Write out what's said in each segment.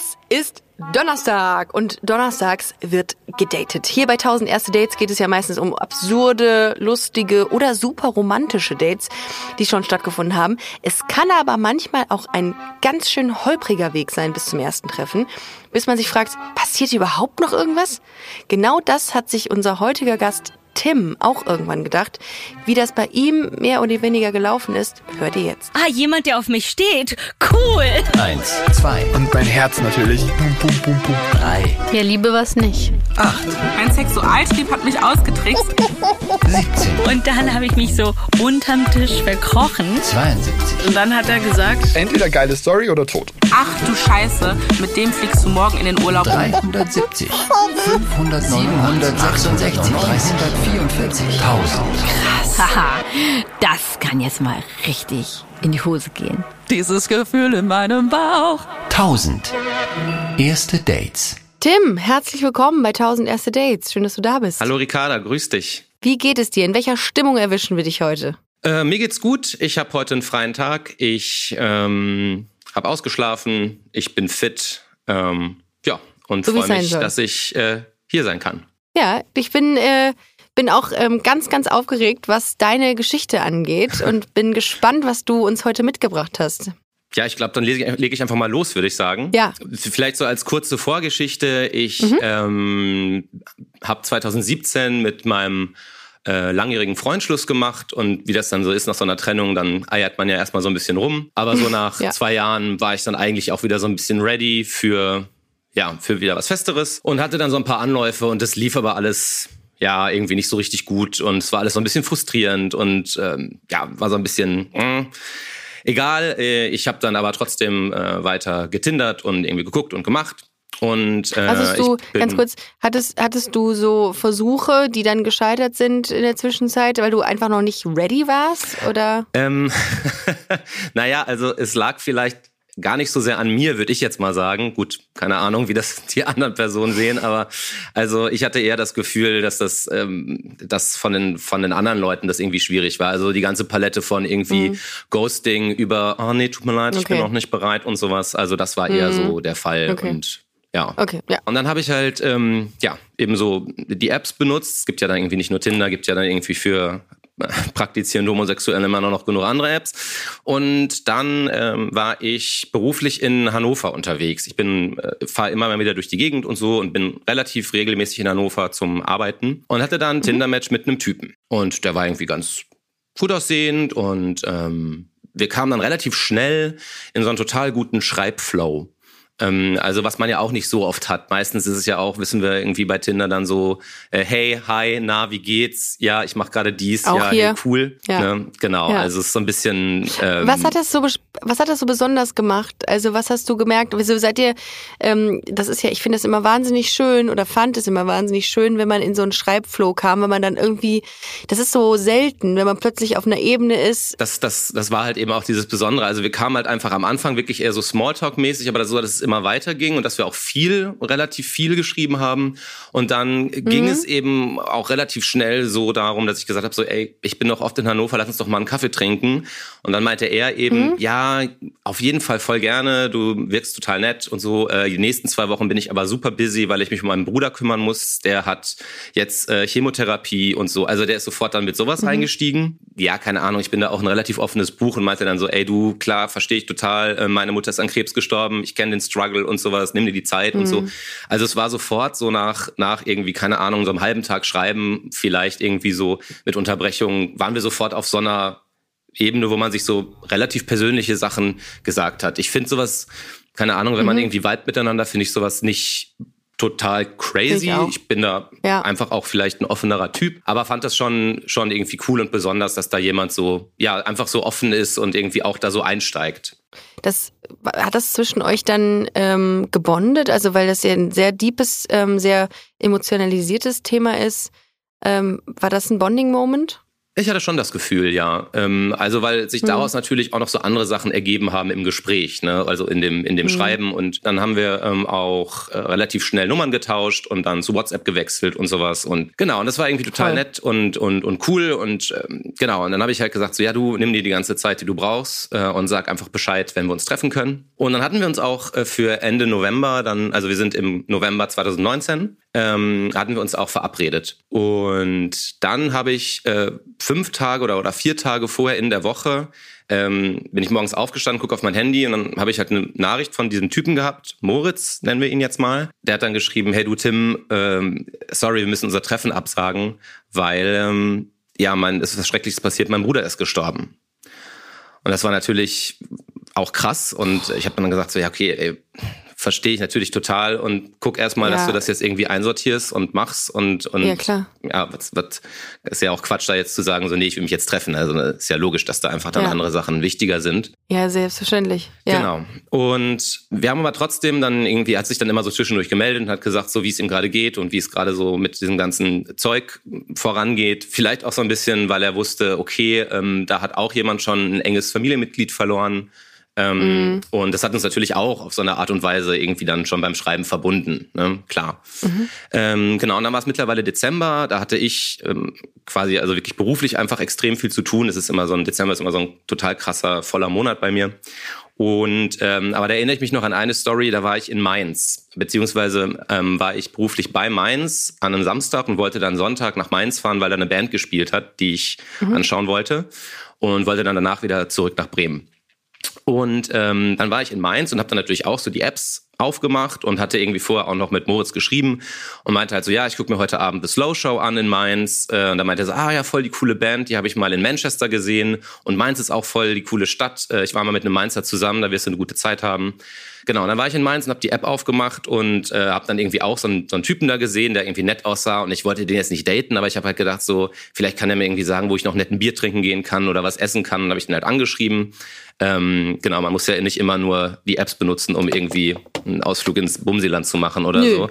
Es ist Donnerstag und donnerstags wird gedatet. Hier bei 1000 erste Dates geht es ja meistens um absurde, lustige oder super romantische Dates, die schon stattgefunden haben. Es kann aber manchmal auch ein ganz schön holpriger Weg sein bis zum ersten Treffen, bis man sich fragt, passiert überhaupt noch irgendwas? Genau das hat sich unser heutiger Gast Tim auch irgendwann gedacht. Wie das bei ihm mehr oder weniger gelaufen ist, hört ihr jetzt. Ah, jemand, der auf mich steht. Cool. Eins, zwei, Und mein Herz natürlich. Pum, pum, pum, pum. drei, Ja, Liebe was nicht. acht, Mein Sexualtrieb hat mich ausgetrickst. 17, Und dann habe ich mich so unterm Tisch verkrochen. 72, Und dann hat er gesagt, Entweder geile Story oder tot. ach du Scheiße, mit dem fliegst du morgen in den Urlaub. 370, 500, 766, 344, 1000. Haha, das kann jetzt mal richtig in die Hose gehen. Dieses Gefühl in meinem Bauch. 1000. Erste Dates. Tim, herzlich willkommen bei 1000 erste Dates. Schön, dass du da bist. Hallo Ricarda, grüß dich. Wie geht es dir? In welcher Stimmung erwischen wir dich heute? Äh, mir geht's gut. Ich habe heute einen freien Tag. Ich ähm, habe ausgeschlafen. Ich bin fit. Ähm, ja, und So freue mich, soll. dass ich äh, hier sein kann. Ja, ich bin, äh, bin auch ähm, ganz, ganz aufgeregt, was deine Geschichte angeht und bin gespannt, was du uns heute mitgebracht hast. Ja, ich glaube, dann lege ich, lege ich einfach mal los, würde ich sagen. Ja. Vielleicht so als kurze Vorgeschichte. Ich ähm, habe 2017 mit meinem äh, langjährigen Freund Schluss gemacht und wie das dann so ist nach so einer Trennung, dann eiert man ja erstmal so ein bisschen rum. Aber so nach Ja. zwei Jahren war ich dann eigentlich auch wieder so ein bisschen ready für ja für wieder was Festeres und hatte dann so ein paar Anläufe und das lief aber alles ja irgendwie nicht so richtig gut und es war alles so ein bisschen frustrierend und ähm, ja war so ein bisschen mm, Egal, äh, ich habe dann aber trotzdem äh, weiter getindert und irgendwie geguckt und gemacht. Und äh, Hattest du, ganz kurz, hattest, hattest du so Versuche, die dann gescheitert sind in der Zwischenzeit, weil du einfach noch nicht ready warst? Oder? Ähm, naja, also es lag vielleicht gar nicht so sehr an mir, würde ich jetzt mal sagen. Gut, keine Ahnung, wie das die anderen Personen sehen, aber also ich hatte eher das Gefühl, dass das, ähm, dass von den von den anderen Leuten das irgendwie schwierig war. Also die ganze Palette von irgendwie Ghosting über, oh nee, tut mir leid, ich bin Mhm. Okay. noch nicht bereit und sowas. Also das war eher Mhm. so der Fall Okay. und ja. Okay, ja. Und dann habe ich halt, ähm, ja, eben so die Apps benutzt. Es gibt ja dann irgendwie nicht nur Tinder, gibt ja dann irgendwie für praktizierende Homosexuelle immer noch genug andere Apps. Und dann ähm, war ich beruflich in Hannover unterwegs. Ich bin, äh, fahre immer mal wieder durch die Gegend und so und bin relativ regelmäßig in Hannover zum Arbeiten und hatte dann ein Tinder-Match mit einem Typen. Und der war irgendwie ganz gut aussehend und ähm, wir kamen dann relativ schnell in so einen total guten Schreibflow. Ähm, also was man ja auch nicht so oft hat. Meistens ist es ja auch, wissen wir irgendwie bei Tinder dann so, äh, hey, hi, na, wie geht's? Ja, ich mache gerade dies. Auch ja, hier. hey, cool. Ja. Ne? Genau, Ja. also es ist so ein bisschen... Ähm, Was hat das so, was hat das so besonders gemacht? Also was hast du gemerkt? Wieso seid ihr, ähm, das ist ja, ich finde es immer wahnsinnig schön oder fand es immer wahnsinnig schön, wenn man in so einen Schreibflow kam, wenn man dann irgendwie, das ist so selten, wenn man plötzlich auf einer Ebene ist. das, das, das war halt eben auch dieses Besondere. Also wir kamen halt einfach am Anfang wirklich eher so Smalltalk-mäßig, aber so, dass es immer weiterging und dass wir auch viel, relativ viel geschrieben haben. Und dann ging es eben auch relativ schnell so darum, dass ich gesagt habe, so, ey, ich bin doch oft in Hannover, lass uns doch mal einen Kaffee trinken. Und dann meinte er eben, ja, auf jeden Fall voll gerne, du wirkst total nett und so. Äh, die nächsten zwei Wochen bin ich aber super busy, weil ich mich um meinen Bruder kümmern muss. Der hat jetzt äh, Chemotherapie und so. Also der ist sofort dann mit sowas eingestiegen. Ja, keine Ahnung, ich bin da auch ein relativ offenes Buch und meinte dann so, ey du, klar, verstehe ich total, äh, meine Mutter ist an Krebs gestorben, ich kenne den Struggle und sowas, nimm dir die Zeit und so. Also es war sofort so nach, nach irgendwie, keine Ahnung, so einem halben Tag schreiben, vielleicht irgendwie so mit Unterbrechung, waren wir sofort auf so einer Ebene, wo man sich so relativ persönliche Sachen gesagt hat. Ich finde sowas, keine Ahnung, wenn man irgendwie weit miteinander, finde ich sowas nicht total crazy. Ich. Ich bin da Ja. einfach auch vielleicht ein offenerer Typ, aber fand das schon schon irgendwie cool und besonders, dass da jemand so ja einfach so offen ist und irgendwie auch da so einsteigt. Das hat das zwischen euch dann ähm, gebondet, also weil das ja ein sehr deepes, ähm, sehr emotionalisiertes Thema ist. Ähm, war das ein Bonding-Moment? Ich hatte schon das Gefühl, ja. Ähm, also weil sich daraus natürlich auch noch so andere Sachen ergeben haben im Gespräch, ne? also in dem in dem Schreiben. Und dann haben wir ähm, auch äh, relativ schnell Nummern getauscht und dann zu WhatsApp gewechselt und sowas. Und genau, und das war irgendwie total Toll. nett und und und cool. Und ähm, genau, und dann habe ich halt gesagt, so ja, du nimm dir die ganze Zeit, die du brauchst, äh, und sag einfach Bescheid, wenn wir uns treffen können. Und dann hatten wir uns auch äh, für Ende November, dann, also wir sind im November 2019, ähm, hatten wir uns auch verabredet. Und dann habe ich äh, fünf Tage oder, oder vier Tage vorher in der Woche ähm, bin ich morgens aufgestanden, gucke auf mein Handy und dann habe ich halt eine Nachricht von diesem Typen gehabt, Moritz nennen wir ihn jetzt mal. Der hat dann geschrieben, hey du Tim, ähm, sorry, wir müssen unser Treffen absagen, weil ähm, ja, mein, es ist was Schreckliches passiert, mein Bruder ist gestorben. Und das war natürlich auch krass und ich habe dann gesagt so, ja okay, ey, verstehe ich natürlich total und guck erstmal, dass Ja. du das jetzt irgendwie einsortierst und machst und und Ja, klar. ja, was, was ist ja auch Quatsch da jetzt zu sagen, so nee, ich will mich jetzt treffen. Also ne, ist ja logisch, dass da einfach dann Ja. andere Sachen wichtiger sind. Ja, selbstverständlich. Ja. Genau. Und wir haben aber trotzdem dann irgendwie, hat sich dann immer so zwischendurch gemeldet und hat gesagt, so wie es ihm gerade geht und wie es gerade so mit diesem ganzen Zeug vorangeht. Vielleicht auch so ein bisschen, weil er wusste, okay, ähm, da hat auch jemand schon ein enges Familienmitglied verloren. Ähm, Und das hat uns natürlich auch auf so eine Art und Weise irgendwie dann schon beim Schreiben verbunden, ne? klar. Ähm, genau, und dann war es mittlerweile Dezember, da hatte ich ähm, quasi, also wirklich beruflich einfach extrem viel zu tun. Es ist immer so ein Dezember ist immer so ein total krasser, voller Monat bei mir. Und ähm, aber da erinnere ich mich noch an eine Story, da war ich in Mainz, beziehungsweise ähm, war ich beruflich bei Mainz an einem Samstag und wollte dann Sonntag nach Mainz fahren, weil da eine Band gespielt hat, die ich anschauen wollte und wollte dann danach wieder zurück nach Bremen. Und ähm, dann war ich in Mainz und habe dann natürlich auch so die Apps aufgemacht und hatte irgendwie vorher auch noch mit Moritz geschrieben und meinte halt so, ja, ich gucke mir heute Abend The Slow Show an in Mainz. Äh, und dann meinte er so, ah ja, voll die coole Band, die habe ich mal in Manchester gesehen und Mainz ist auch voll die coole Stadt. Äh, ich war mal mit einem Mainzer zusammen, da wirst du eine gute Zeit haben. Genau, und dann war ich in Mainz und habe die App aufgemacht und äh, habe dann irgendwie auch so einen, so einen Typen da gesehen, der irgendwie nett aussah und ich wollte den jetzt nicht daten, aber ich habe halt gedacht so, vielleicht kann er mir irgendwie sagen, wo ich noch nett ein Bier trinken gehen kann oder was essen kann. Und habe ich den halt angeschrieben. Ähm, genau, man muss ja nicht immer nur die Apps benutzen, um irgendwie einen Ausflug ins Bumsiland zu machen oder Nö. so.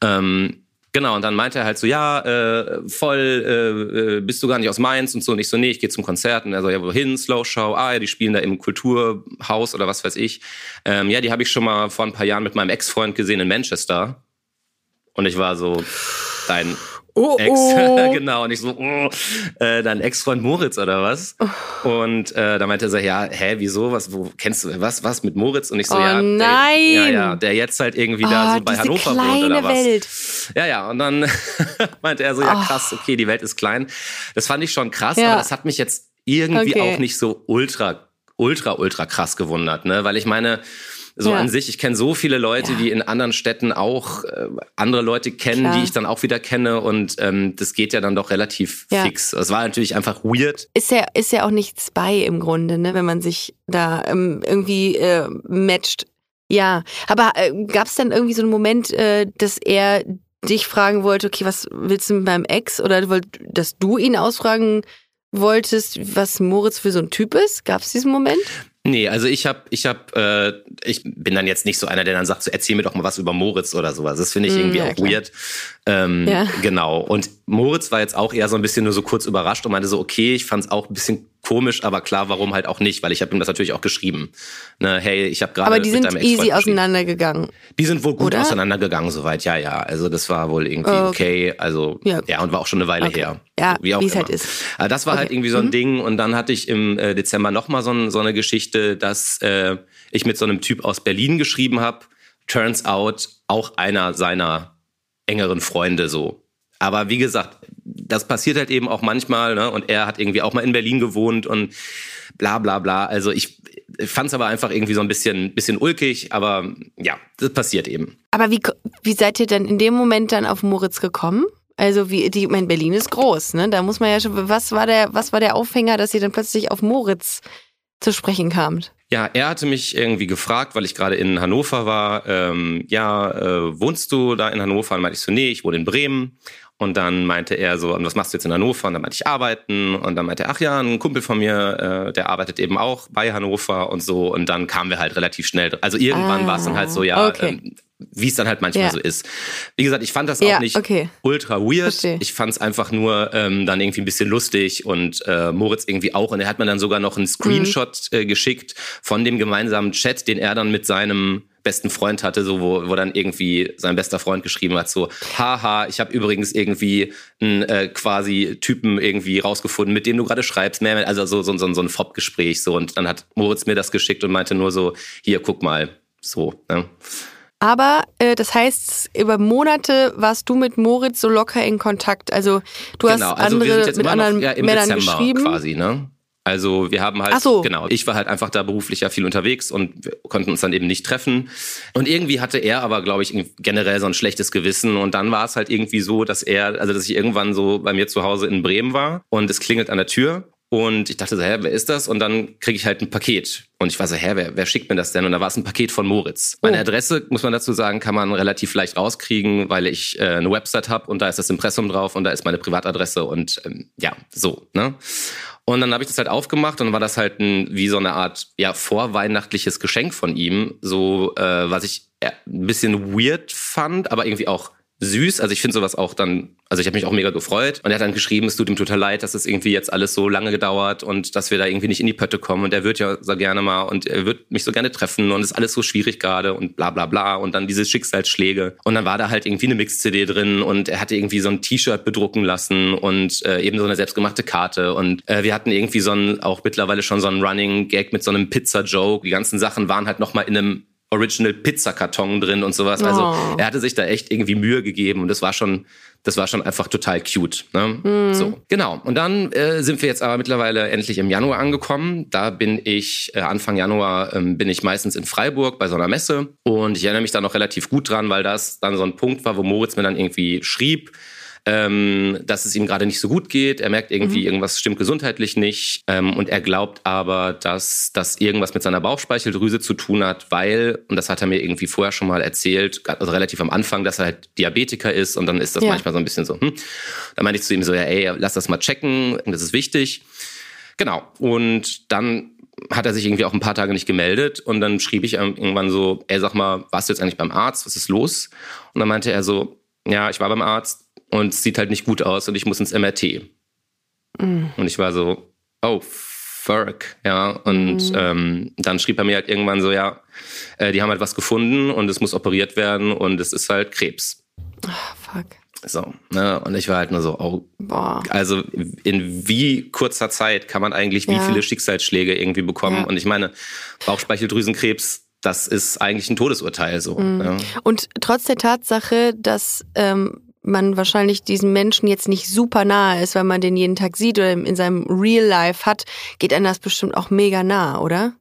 Ähm, Genau, und dann meinte er halt so, ja, äh, voll, äh, äh, bist du gar nicht aus Mainz und so. Und ich so, nee, ich gehe zum Konzert. Und er so, ja, wohin? Slow Show. Ah, ja, die spielen da im Kulturhaus oder was weiß ich. Ähm, ja, die habe ich schon mal vor ein paar Jahren mit meinem Ex-Freund gesehen in Manchester. Und ich war so, dein Oh, Ex, oh. genau. Und ich so, oh, äh, dein Ex-Freund Moritz oder was? Und äh, da meinte er so, ja, hä, wieso? Was, wo kennst du was, was mit Moritz? Und ich so, Oh ja, nein. Der, ja, ja, der jetzt halt irgendwie da Ah, so bei Hannover wohnt oder was. Welt. Ja, ja, und dann meinte er so, ja krass, okay, die Welt ist klein. Das fand ich schon krass, Ja. aber das hat mich jetzt irgendwie Okay. auch nicht so ultra, ultra, ultra krass gewundert, ne? Weil ich meine, so Ja. an sich, ich kenne so viele Leute, Ja. die in anderen Städten auch äh, andere Leute kennen, Klar. die ich dann auch wieder kenne und ähm, das geht ja dann doch relativ Ja. fix. Es war natürlich einfach weird. Ist ja, ist ja auch nichts bei im Grunde, ne, wenn man sich da ähm, irgendwie äh, matcht. Ja, aber äh, gab es dann irgendwie so einen Moment, äh, dass er dich fragen wollte, okay, was willst du mit meinem Ex? Oder dass du ihn ausfragen wolltest, was Moritz für so ein Typ ist? Gab es diesen Moment? Nee, also ich habe, ich habe, äh, ich bin dann jetzt nicht so einer, der dann sagt, so erzähl mir doch mal was über Moritz oder sowas. Das finde ich Mm, irgendwie ja, auch klar. weird. Ähm, Ja. Genau. Und Moritz war jetzt auch eher so ein bisschen nur so kurz überrascht und meinte so, okay, ich fand es auch ein bisschen komisch, aber klar, warum halt auch nicht, weil ich habe ihm das natürlich auch geschrieben. Ne, hey, ich habe gerade Aber die mit sind easy auseinandergegangen. Die sind wohl gut Oder? auseinandergegangen soweit, ja, ja. Also das war wohl irgendwie Oh, okay. Also Ja. ja. und war auch schon eine Weile Okay. her. Ja, wie auch es immer. halt ist. Aber das war halt Okay. irgendwie so ein Mhm. Ding. Und dann hatte ich im äh, Dezember nochmal so, ein, so eine Geschichte, dass äh, ich mit so einem Typ aus Berlin geschrieben habe. Turns out auch einer seiner engeren Freunde so. Aber wie gesagt, das passiert halt eben auch manchmal, ne? Und er hat irgendwie auch mal in Berlin gewohnt und bla bla bla. Also ich fand es aber einfach irgendwie so ein bisschen, bisschen ulkig, aber ja, das passiert eben. Aber wie, wie seid ihr denn in dem Moment dann auf Moritz gekommen? Also wie die, ich mein Berlin ist groß, ne? Da muss man ja schon. Was war der, was war der Aufhänger, dass ihr dann plötzlich auf Moritz zu sprechen kamt? Ja, er hatte mich irgendwie gefragt, weil ich gerade in Hannover war, ähm, ja, äh, wohnst du da in Hannover? Und meinte ich so, nee, ich wohne in Bremen. Und dann meinte er so, und was machst du jetzt in Hannover? Und dann meinte ich, arbeiten. Und dann meinte er, ach ja, ein Kumpel von mir, äh, der arbeitet eben auch bei Hannover und so. Und dann kamen wir halt relativ schnell. Also irgendwann Ah, war es dann halt so, ja, okay. ähm, wie es dann halt manchmal Ja. so ist. Wie gesagt, ich fand das Ja, auch nicht okay. ultra weird. Verstehe. Ich fand es einfach nur ähm, dann irgendwie ein bisschen lustig und äh, Moritz irgendwie auch. Und er hat mir dann sogar noch einen Screenshot Mhm. äh, geschickt von dem gemeinsamen Chat, den er dann mit seinem besten Freund hatte, so wo, wo dann irgendwie sein bester Freund geschrieben hat, so, haha, ich habe übrigens irgendwie einen äh, quasi Typen irgendwie rausgefunden, mit dem du gerade schreibst, also so, so, so, so ein Fob-Gespräch so und dann hat Moritz mir das geschickt und meinte nur so, hier, guck mal, so, ne? Aber äh, das heißt, über Monate warst du mit Moritz so locker in Kontakt. Also du genau, hast also andere mit anderen noch ja, im Männern Dezember geschrieben. quasi, ne? Also wir haben halt, so. genau, ich war halt einfach da beruflich ja viel unterwegs und konnten uns dann eben nicht treffen. Und irgendwie hatte er aber, glaube ich, generell so ein schlechtes Gewissen. Und dann war es halt irgendwie so, dass er, also dass ich irgendwann so bei mir zu Hause in Bremen war und es klingelt an der Tür. Und ich dachte so, hä, wer ist das? Und dann kriege ich halt ein Paket. Und ich war so, hä, wer, wer schickt mir das denn? Und da war es ein Paket von Moritz. Meine Oh. Adresse, muss man dazu sagen, kann man relativ leicht rauskriegen, weil ich äh, eine Website habe und da ist das Impressum drauf und da ist meine Privatadresse und ähm, ja, so. Ne? Und dann habe ich das halt aufgemacht und dann war das halt ein, wie so eine Art ja vorweihnachtliches Geschenk von ihm, so äh, was ich äh, ein bisschen weird fand, aber irgendwie auch süß. Also ich finde sowas auch dann, also ich habe mich auch mega gefreut. Und er hat dann geschrieben, es tut ihm total leid, dass es irgendwie jetzt alles so lange gedauert und dass wir da irgendwie nicht in die Pötte kommen. Und er wird ja so gerne mal und er wird mich so gerne treffen und es ist alles so schwierig gerade und bla bla bla. Und dann diese Schicksalsschläge. Und dann war da halt irgendwie eine Mix-CD drin und er hatte irgendwie so ein T-Shirt bedrucken lassen und äh, eben so eine selbstgemachte Karte. Und äh, wir hatten irgendwie so ein, auch mittlerweile schon so einen Running Gag mit so einem Pizza-Joke. Die ganzen Sachen waren halt nochmal in einem Original Pizzakarton drin und sowas. Also Oh. er hatte sich da echt irgendwie Mühe gegeben und das war schon, das war schon einfach total cute. Ne? So, genau. Und dann äh, sind wir jetzt aber mittlerweile endlich im Januar angekommen. Da bin ich, äh, Anfang Januar ähm, bin ich meistens in Freiburg bei so einer Messe und ich erinnere mich da noch relativ gut dran, weil das dann so ein Punkt war, wo Moritz mir dann irgendwie schrieb, ähm, dass es ihm gerade nicht so gut geht. Er merkt irgendwie, irgendwas stimmt gesundheitlich nicht. Ähm, und er glaubt aber, dass das irgendwas mit seiner Bauchspeicheldrüse zu tun hat, weil, und das hat er mir irgendwie vorher schon mal erzählt, also relativ am Anfang, dass er halt Diabetiker ist und dann ist das Ja. manchmal so ein bisschen so, hm. Da meinte ich zu ihm so, ja, ey, lass das mal checken, das ist wichtig. Genau. Und dann hat er sich irgendwie auch ein paar Tage nicht gemeldet und dann schrieb ich irgendwann so, ey, sag mal, warst du jetzt eigentlich beim Arzt? Was ist los? Und dann meinte er so, ja, ich war beim Arzt und es sieht halt nicht gut aus und ich muss ins MRT. Und ich war so, oh, fuck, ja. Und ähm, dann schrieb er mir halt irgendwann so, ja, äh, die haben halt was gefunden und es muss operiert werden und es ist halt Krebs. Fuck. So, ne? Und ich war halt nur so, oh Boah. also in wie kurzer Zeit kann man eigentlich wie Ja. viele Schicksalsschläge irgendwie bekommen? Ja. Und ich meine, Bauchspeicheldrüsenkrebs, das ist eigentlich ein Todesurteil so. Mhm. Ja. Und trotz der Tatsache, dass ähm, man wahrscheinlich diesem Menschen jetzt nicht super nahe ist, weil man den jeden Tag sieht oder in seinem Real Life hat, geht einem das bestimmt auch mega nah, oder?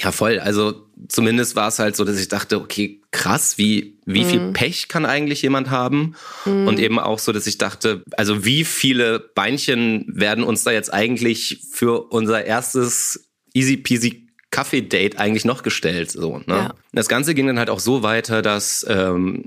ja, voll. Also zumindest war es halt so, dass ich dachte, okay, krass, wie, wie Mhm. viel Pech kann eigentlich jemand haben? Und eben auch so, dass ich dachte, also wie viele Beinchen werden uns da jetzt eigentlich für unser erstes easy peasy Kaffee-Date eigentlich noch gestellt. So, ne? Ja. Das Ganze ging dann halt auch so weiter, dass ähm,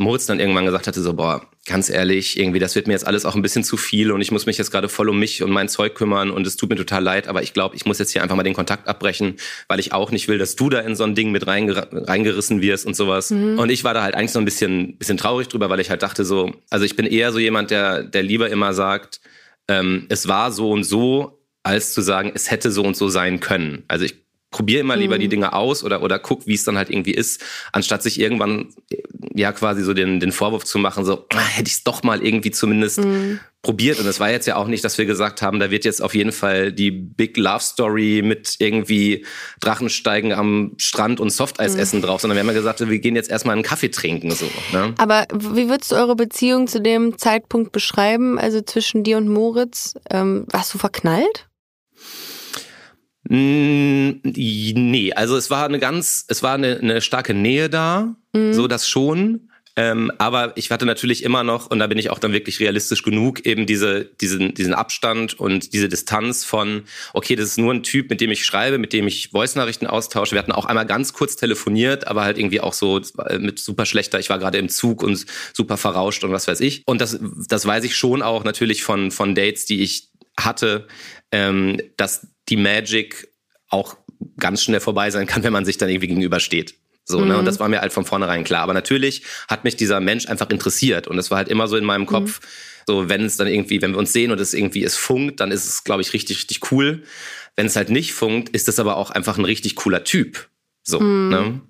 Moritz dann irgendwann gesagt hatte, so, boah, ganz ehrlich, irgendwie, das wird mir jetzt alles auch ein bisschen zu viel und ich muss mich jetzt gerade voll um mich und mein Zeug kümmern und es tut mir total leid, aber ich glaube, ich muss jetzt hier einfach mal den Kontakt abbrechen, weil ich auch nicht will, dass du da in so ein Ding mit reinger reingerissen wirst und sowas. Und ich war da halt eigentlich so ein bisschen, bisschen traurig drüber, weil ich halt dachte so, also ich bin eher so jemand, der, der lieber immer sagt, ähm, es war so und so, als zu sagen, es hätte so und so sein können. Also ich probiere immer lieber die Dinge aus oder, oder guck, wie es dann halt irgendwie ist, anstatt sich irgendwann ja quasi so den, den Vorwurf zu machen, so ah, hätte ich es doch mal irgendwie zumindest probiert. Und es war jetzt ja auch nicht, dass wir gesagt haben, da wird jetzt auf jeden Fall die Big Love Story mit irgendwie Drachensteigen am Strand und Softeis essen drauf, sondern wir haben ja gesagt, wir gehen jetzt erstmal einen Kaffee trinken. So, ne? Aber wie würdest du eure Beziehung zu dem Zeitpunkt beschreiben, also zwischen dir und Moritz? Ähm, warst du verknallt? Mm, Nee, also es war eine ganz, es war eine, eine starke Nähe da, so das schon. Ähm, aber ich hatte natürlich immer noch, und da bin ich auch dann wirklich realistisch genug, eben diese, diesen, diesen Abstand und diese Distanz von, okay, das ist nur ein Typ, mit dem ich schreibe, mit dem ich Voice-Nachrichten austausche. Wir hatten auch einmal ganz kurz telefoniert, aber halt irgendwie auch so äh, mit super schlechter, ich war gerade im Zug und super verrauscht und was weiß ich. Und das, das weiß ich schon auch natürlich von, von Dates, die ich hatte, ähm, dass die Magic auch ganz schnell vorbei sein kann, wenn man sich dann irgendwie gegenübersteht. So, ne? Und das war mir halt von vornherein klar. Aber natürlich hat mich dieser Mensch einfach interessiert. Und es war halt immer so in meinem Kopf, so wenn es dann irgendwie, wenn wir uns sehen und es irgendwie es funkt, dann ist es, glaube ich, richtig, richtig cool. Wenn es halt nicht funkt, ist es aber auch einfach ein richtig cooler Typ. So, ne?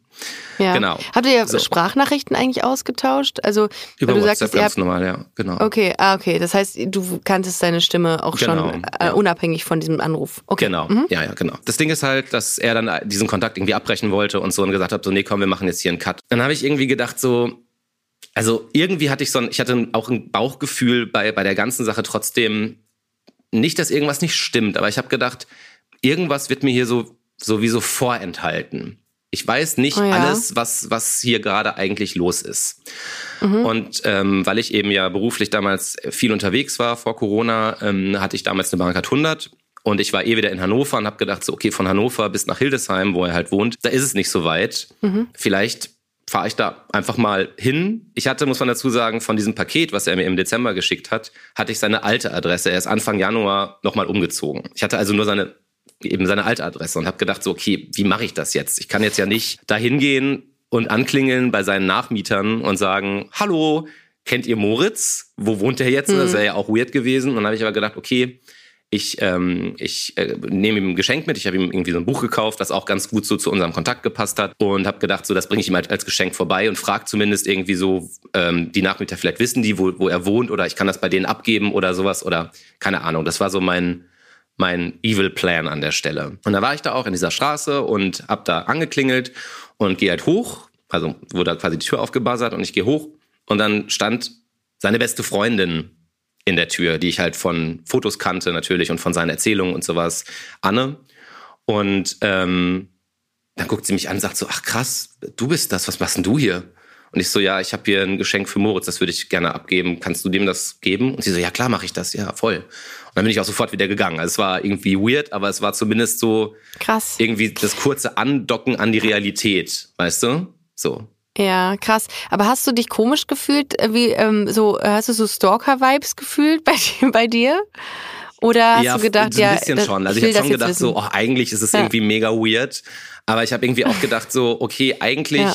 Ja. Genau. Habt ihr So. Sprachnachrichten eigentlich ausgetauscht? Also, Über du WhatsApp sagtest, ihr ganz habt, normal, ja, genau. Okay, ah, okay. Das heißt, du kanntest deine Stimme auch Genau, schon äh, ja. unabhängig von diesem Anruf. Okay. Genau, ja, ja, genau. Das Ding ist halt, dass er dann diesen Kontakt irgendwie abbrechen wollte und so und gesagt hat, so, nee, komm, wir machen jetzt hier einen Cut. Dann habe ich irgendwie gedacht, so, also irgendwie hatte ich so ein, ich hatte auch ein Bauchgefühl bei, bei der ganzen Sache trotzdem, nicht, dass irgendwas nicht stimmt, aber ich habe gedacht, irgendwas wird mir hier so sowieso vorenthalten. Ich weiß nicht Oh ja. alles, was, was hier gerade eigentlich los ist. Und ähm, weil ich eben ja beruflich damals viel unterwegs war vor Corona, ähm, hatte ich damals eine Bahncard 100 und ich war eh wieder in Hannover und habe gedacht, so okay, von Hannover bis nach Hildesheim, wo er halt wohnt, da ist es nicht so weit. Vielleicht fahre ich da einfach mal hin. Ich hatte, muss man dazu sagen, von diesem Paket, was er mir im Dezember geschickt hat, hatte ich seine alte Adresse. Er ist Anfang Januar nochmal umgezogen. Ich hatte also nur seine eben seine alte Adresse und habe gedacht, so okay, wie mache ich das jetzt? Ich kann jetzt ja nicht da hingehen und anklingeln bei seinen Nachmietern und sagen, hallo, kennt ihr Moritz? Wo wohnt er jetzt? Das wäre ja auch weird gewesen. Und dann habe ich aber gedacht, okay, ich, ähm, ich äh, nehme ihm ein Geschenk mit. Ich habe ihm irgendwie so ein Buch gekauft, das auch ganz gut so zu unserem Kontakt gepasst hat. Und habe gedacht, so das bringe ich ihm halt als Geschenk vorbei und frage zumindest irgendwie so, ähm, die Nachmieter vielleicht wissen die, wo, wo er wohnt oder ich kann das bei denen abgeben oder sowas oder keine Ahnung. Das war so mein, mein Evil Plan an der Stelle. Und da war ich da auch in dieser Straße und hab da angeklingelt und gehe halt hoch. Also wurde quasi die Tür aufgebuzzert und ich gehe hoch und dann stand seine beste Freundin in der Tür, die ich halt von Fotos kannte natürlich und von seinen Erzählungen und sowas, Anne. Und ähm, dann guckt sie mich an und sagt so, ach krass, du bist das, was machst denn du hier? Und ich so, ja, ich habe hier ein Geschenk für Moritz, das würde ich gerne abgeben. Kannst du dem das geben? Und sie so, ja klar, mache ich das, ja, voll. Und dann bin ich auch sofort wieder gegangen. Also es war irgendwie weird, aber es war zumindest so Krass. irgendwie das kurze Andocken an die Realität, weißt du? So. Ja, krass. Aber hast du dich komisch gefühlt? äh, Wie, ähm, so, hast du so Stalker-Vibes gefühlt bei, dir- bei dir? Oder hast du gedacht, so ein ja, bisschen das- schon. Also ich ich habe schon gedacht, so, oh, eigentlich ist es Ja. irgendwie mega weird. Aber ich habe irgendwie auch gedacht, so, okay, eigentlich, Ja.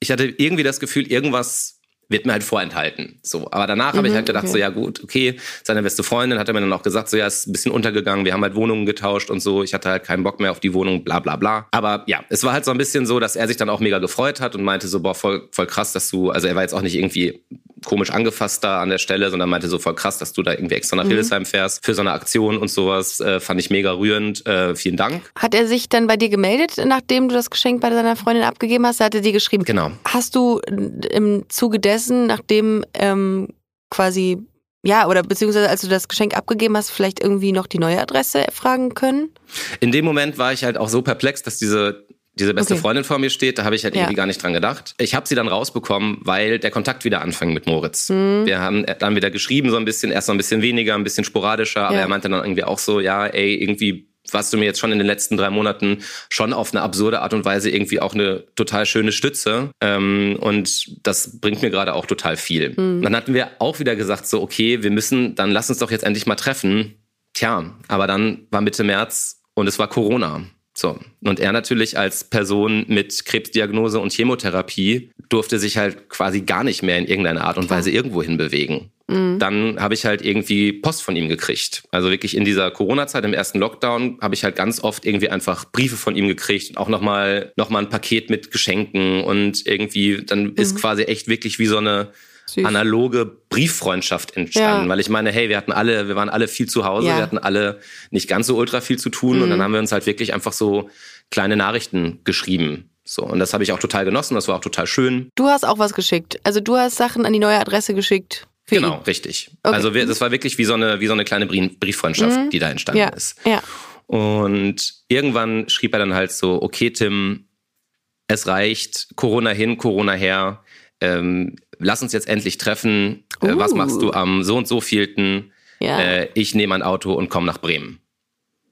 ich hatte irgendwie das Gefühl, irgendwas wird mir halt vorenthalten. So, aber danach habe ich halt gedacht, Mhm, okay. so ja gut, okay, seine beste Freundin hat er mir dann auch gesagt, so ja, ist ein bisschen untergegangen, wir haben halt Wohnungen getauscht und so, ich hatte halt keinen Bock mehr auf die Wohnung, bla bla bla. Aber ja, es war halt so ein bisschen so, dass er sich dann auch mega gefreut hat und meinte so, boah, voll, voll krass, dass du, also er war jetzt auch nicht irgendwie komisch angefasst da an der Stelle, sondern meinte so voll krass, dass du da irgendwie extra nach Hildesheim fährst für so eine Aktion und sowas. Äh, fand ich mega rührend. Äh, vielen Dank. Hat er sich dann bei dir gemeldet, nachdem du das Geschenk bei deiner Freundin abgegeben hast? Hat er dir geschrieben? Genau. Hast du im Zuge dessen, nachdem ähm, quasi, ja, oder beziehungsweise als du das Geschenk abgegeben hast, vielleicht irgendwie noch die neue Adresse fragen können? In dem Moment war ich halt auch so perplex, dass diese diese beste Okay. Freundin vor mir steht, da habe ich halt Ja. irgendwie gar nicht dran gedacht. Ich habe sie dann rausbekommen, weil der Kontakt wieder anfing mit Moritz. Mhm. Wir haben dann wieder geschrieben, so ein bisschen, erst so ein bisschen weniger, ein bisschen sporadischer, aber Ja. er meinte dann irgendwie auch so, ja, ey, irgendwie warst du mir jetzt schon in den letzten drei Monaten schon auf eine absurde Art und Weise irgendwie auch eine total schöne Stütze. Ähm, und das bringt mir gerade auch total viel. Mhm. Dann hatten wir auch wieder gesagt, so, okay, wir müssen, dann lass uns doch jetzt endlich mal treffen. Tja, aber dann war Mitte März und es war Corona. So. Und er natürlich als Person mit Krebsdiagnose und Chemotherapie durfte sich halt quasi gar nicht mehr in irgendeiner Art und Weise irgendwo hin bewegen. Dann habe ich halt irgendwie Post von ihm gekriegt. Also wirklich in dieser Corona-Zeit, im ersten Lockdown, habe ich halt ganz oft irgendwie einfach Briefe von ihm gekriegt und auch nochmal noch mal ein Paket mit Geschenken und irgendwie, dann ist quasi echt wirklich wie so eine Süß. analoge Brieffreundschaft entstanden, Ja. weil ich meine, hey, wir hatten alle, wir waren alle viel zu Hause, Ja. wir hatten alle nicht ganz so ultra viel zu tun und dann haben wir uns halt wirklich einfach so kleine Nachrichten geschrieben. So, und das habe ich auch total genossen, das war auch total schön. Du hast auch was geschickt. Also du hast Sachen an die neue Adresse geschickt. Genau, ihn. richtig. Okay. Also wir, das war wirklich wie so eine, wie so eine kleine Brief- Brieffreundschaft, die da entstanden Ja, ist. ja. Und irgendwann schrieb er dann halt so, okay, Tim, es reicht, Corona hin, Corona her, ähm, lass uns jetzt endlich treffen. Äh, was Uh. machst du am so und so vielten? Ja. Äh, ich nehme ein Auto und komme nach Bremen.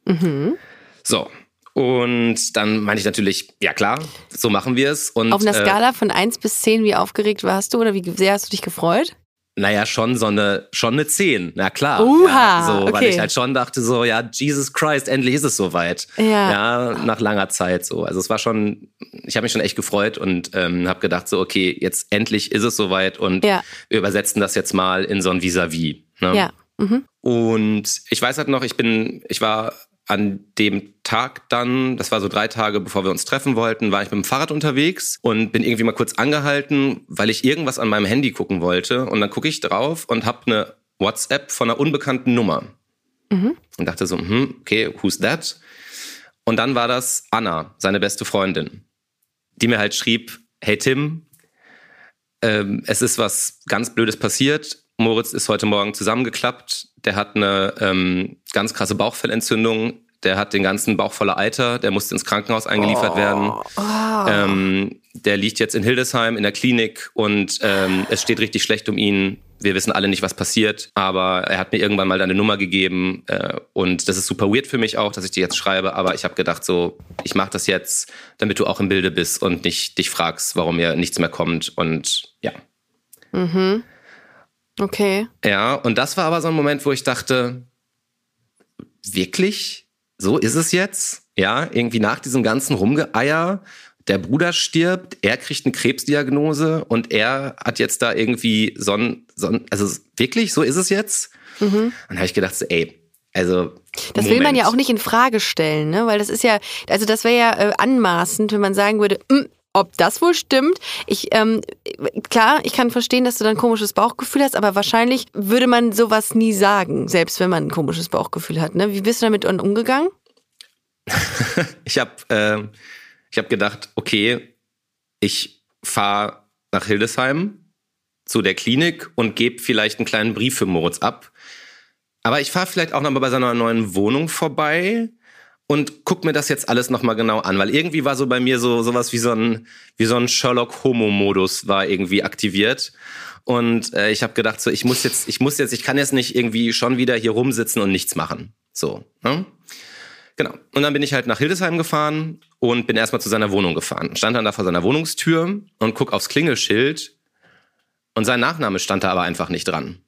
Mhm. So. Und dann meinte ich natürlich, ja klar, so machen wir es. Auf einer äh, Skala von 1 bis 10, wie aufgeregt warst du oder wie sehr hast du dich gefreut? Naja, schon so eine, schon eine 10, na klar. Uha, ja, so, Weil okay. ich halt schon dachte so, ja, Jesus Christ, endlich ist es soweit. Ja. ja nach langer Zeit so. Also es war schon, ich habe mich schon echt gefreut und ähm, habe gedacht so, okay, jetzt endlich ist es soweit und Ja. wir übersetzen das jetzt mal in so ein Vis-à-vis. Ne? Ja. Mhm. Und ich weiß halt noch, ich bin, ich war an dem Tag dann, das war so drei Tage, bevor wir uns treffen wollten, war ich mit dem Fahrrad unterwegs und bin irgendwie mal kurz angehalten, weil ich irgendwas an meinem Handy gucken wollte. Und dann gucke ich drauf und habe eine WhatsApp von einer unbekannten Nummer. Und dachte so, hm, okay, who's that? Und dann war das Anna, seine beste Freundin, die mir halt schrieb, hey Tim, ähm, es ist was ganz Blödes passiert. Moritz ist heute Morgen zusammengeklappt. Der hat eine ähm, ganz krasse Bauchfellentzündung. Der hat den ganzen Bauch voller Eiter. Der musste ins Krankenhaus eingeliefert werden. Ähm, der liegt jetzt in Hildesheim in der Klinik und ähm, es steht richtig schlecht um ihn. Wir wissen alle nicht, was passiert, aber er hat mir irgendwann mal deine Nummer gegeben äh, und das ist super weird für mich auch, dass ich dir jetzt schreibe, aber ich habe gedacht so, ich mache das jetzt, damit du auch im Bilde bist und nicht dich fragst, warum mir nichts mehr kommt und ja. Okay. Ja, und das war aber so ein Moment, wo ich dachte, wirklich? So ist es jetzt? Ja, irgendwie nach diesem ganzen Rumgeeier, der Bruder stirbt, er kriegt eine Krebsdiagnose und er hat jetzt da irgendwie so ein, so ein also wirklich, so ist es jetzt? Und dann habe ich gedacht, so, ey, also. Das will man Moment. ja auch nicht in Frage stellen, ne? Weil das ist ja, also das wäre ja äh, anmaßend, wenn man sagen würde, "Mm, ob das wohl stimmt. Ich, ähm, klar, ich kann verstehen, dass du dann ein komisches Bauchgefühl hast, aber wahrscheinlich würde man sowas nie sagen, selbst wenn man ein komisches Bauchgefühl hat. Ne? Wie bist du damit umgegangen? Ich habe äh, hab gedacht, okay, ich fahre nach Hildesheim zu der Klinik und gebe vielleicht einen kleinen Brief für Moritz ab. Aber ich fahre vielleicht auch noch mal bei seiner neuen Wohnung vorbei und guck mir das jetzt alles noch mal genau an, weil irgendwie war so bei mir so sowas wie so ein wie so ein Sherlock Homo Modus war irgendwie aktiviert und äh, ich habe gedacht so ich muss jetzt ich muss jetzt ich kann jetzt nicht irgendwie schon wieder hier rumsitzen und nichts machen. So, ne? Genau. Und dann bin ich halt nach Hildesheim gefahren und bin erstmal zu seiner Wohnung gefahren. Stand dann da vor seiner Wohnungstür und guck aufs Klingelschild und sein Nachname stand da aber einfach nicht dran.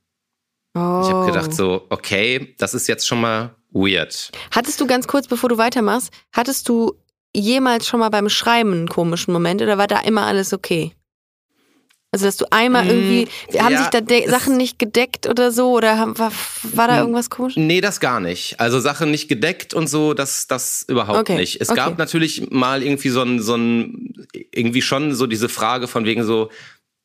Oh. Ich habe gedacht so, okay, das ist jetzt schon mal weird. Hattest du ganz kurz, bevor du weitermachst, hattest du jemals schon mal beim Schreiben einen komischen Moment oder war da immer alles okay? Also, dass du einmal Mm, irgendwie, haben ja, sich da Sachen nicht gedeckt oder so oder haben, war, war da irgendwas komisch? Nee, das gar nicht. Also Sachen nicht gedeckt und so, das, das überhaupt Okay, nicht. Es okay. gab natürlich mal irgendwie so ein, so ein, irgendwie schon so diese Frage von wegen so,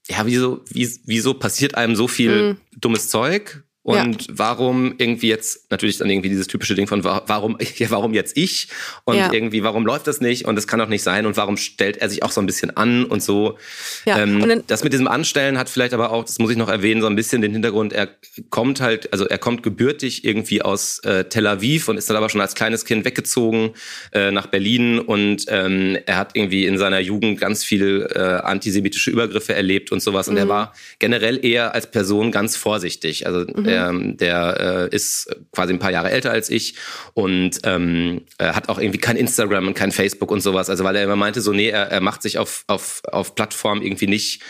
ja, wieso, wie, wieso passiert einem so viel dummes Zeug? Und warum irgendwie jetzt, natürlich dann irgendwie dieses typische Ding von, wa- warum, ja, warum jetzt ich? Und Ja. irgendwie, warum läuft das nicht? Und das kann doch nicht sein. Und warum stellt er sich auch so ein bisschen an und so? Ja, Ähm, und das mit diesem Anstellen hat vielleicht aber auch, das muss ich noch erwähnen, so ein bisschen den Hintergrund, er kommt halt, also er kommt gebürtig irgendwie aus äh, Tel Aviv und ist dann aber schon als kleines Kind weggezogen äh, nach Berlin und ähm, er hat irgendwie in seiner Jugend ganz viel äh, antisemitische Übergriffe erlebt und sowas und er war generell eher als Person ganz vorsichtig. Also ähm, der äh, ist quasi ein paar Jahre älter als ich und ähm, er hat auch irgendwie kein Instagram und kein Facebook und sowas. Also weil er immer meinte so, nee, er, er macht sich auf, auf, auf Plattformen irgendwie nicht,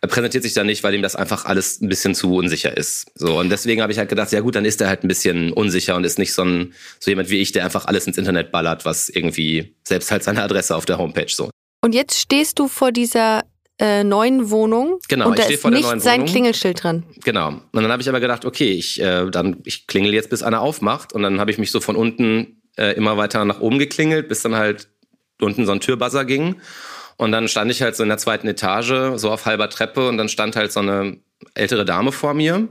er präsentiert sich da nicht, weil ihm das einfach alles ein bisschen zu unsicher ist. So und deswegen habe ich halt gedacht, ja gut, dann ist er halt ein bisschen unsicher und ist nicht so ein so jemand wie ich, der einfach alles ins Internet ballert, was irgendwie selbst halt seine Adresse auf der Homepage so. Und jetzt stehst du vor dieser äh, neuen Wohnung Genau, und da ist nicht sein. Klingelschild dran. Genau. Und dann habe ich aber gedacht, okay, ich äh, dann ich klingel jetzt, bis einer aufmacht. Und dann habe ich mich so von unten äh, immer weiter nach oben geklingelt, bis dann halt unten so ein Türbuzzer ging. Und dann stand ich halt so in der zweiten Etage, so auf halber Treppe, und dann stand halt so eine ältere Dame vor mir.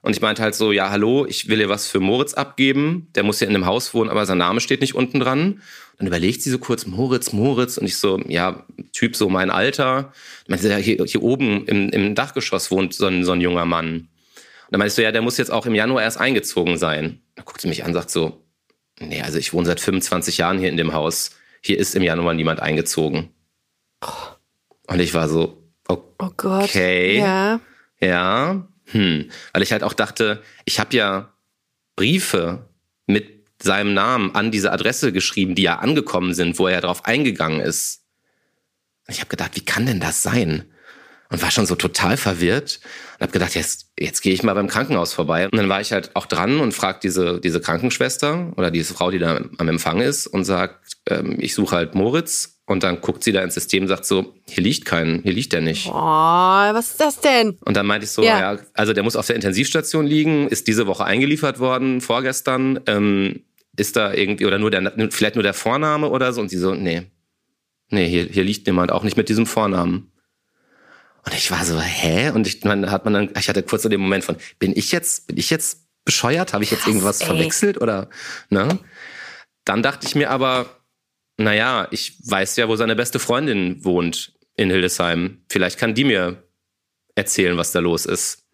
Und ich meinte halt so, ja, hallo, ich will ihr was für Moritz abgeben. Der muss ja in einem Haus wohnen, aber sein Name steht nicht unten dran. Dann überlegt sie so kurz, Moritz, Moritz. Und ich so, ja, Typ so mein Alter. Ich meinte, ja, hier, hier oben im, im Dachgeschoss wohnt so ein, so ein junger Mann. Und dann meinte ich so, ja, der muss jetzt auch im Januar erst eingezogen sein. Dann guckt sie mich an und sagt so, nee, also ich wohne seit 25 Jahren hier in dem Haus. Hier ist im Januar niemand eingezogen. Und ich war so, Oh Gott. Okay. Ja. ja, hm. Weil ich halt auch dachte, ich habe ja Briefe mit seinem Namen an diese Adresse geschrieben, die ja angekommen sind, wo er ja drauf eingegangen ist. Und ich habe gedacht, wie kann denn das sein? und war schon so total verwirrt und habe gedacht, jetzt, jetzt gehe ich mal beim Krankenhaus vorbei. Und dann war ich halt auch dran und frag diese, diese Krankenschwester oder diese Frau, die da am Empfang ist und sagt, ähm, ich suche halt Moritz. Und dann guckt sie da ins System und sagt so, hier liegt kein, hier liegt der nicht. Oh, was ist das denn? Und dann meinte ich so, Ja. ja. also der muss auf der Intensivstation liegen, ist diese Woche eingeliefert worden, vorgestern. Ähm, ist da irgendwie, oder nur der, vielleicht nur der Vorname oder so? Und sie so, nee. Nee, hier, hier liegt niemand, auch nicht mit diesem Vornamen. Und ich war so, hä? Und ich, man hat man dann, ich hatte kurz so den Moment von, bin ich jetzt, bin ich jetzt bescheuert? Habe ich jetzt irgendwas ey. verwechselt oder, ne? Dann dachte ich mir aber, naja, ich weiß ja, wo seine beste Freundin wohnt in Hildesheim. Vielleicht kann die mir erzählen, was da los ist.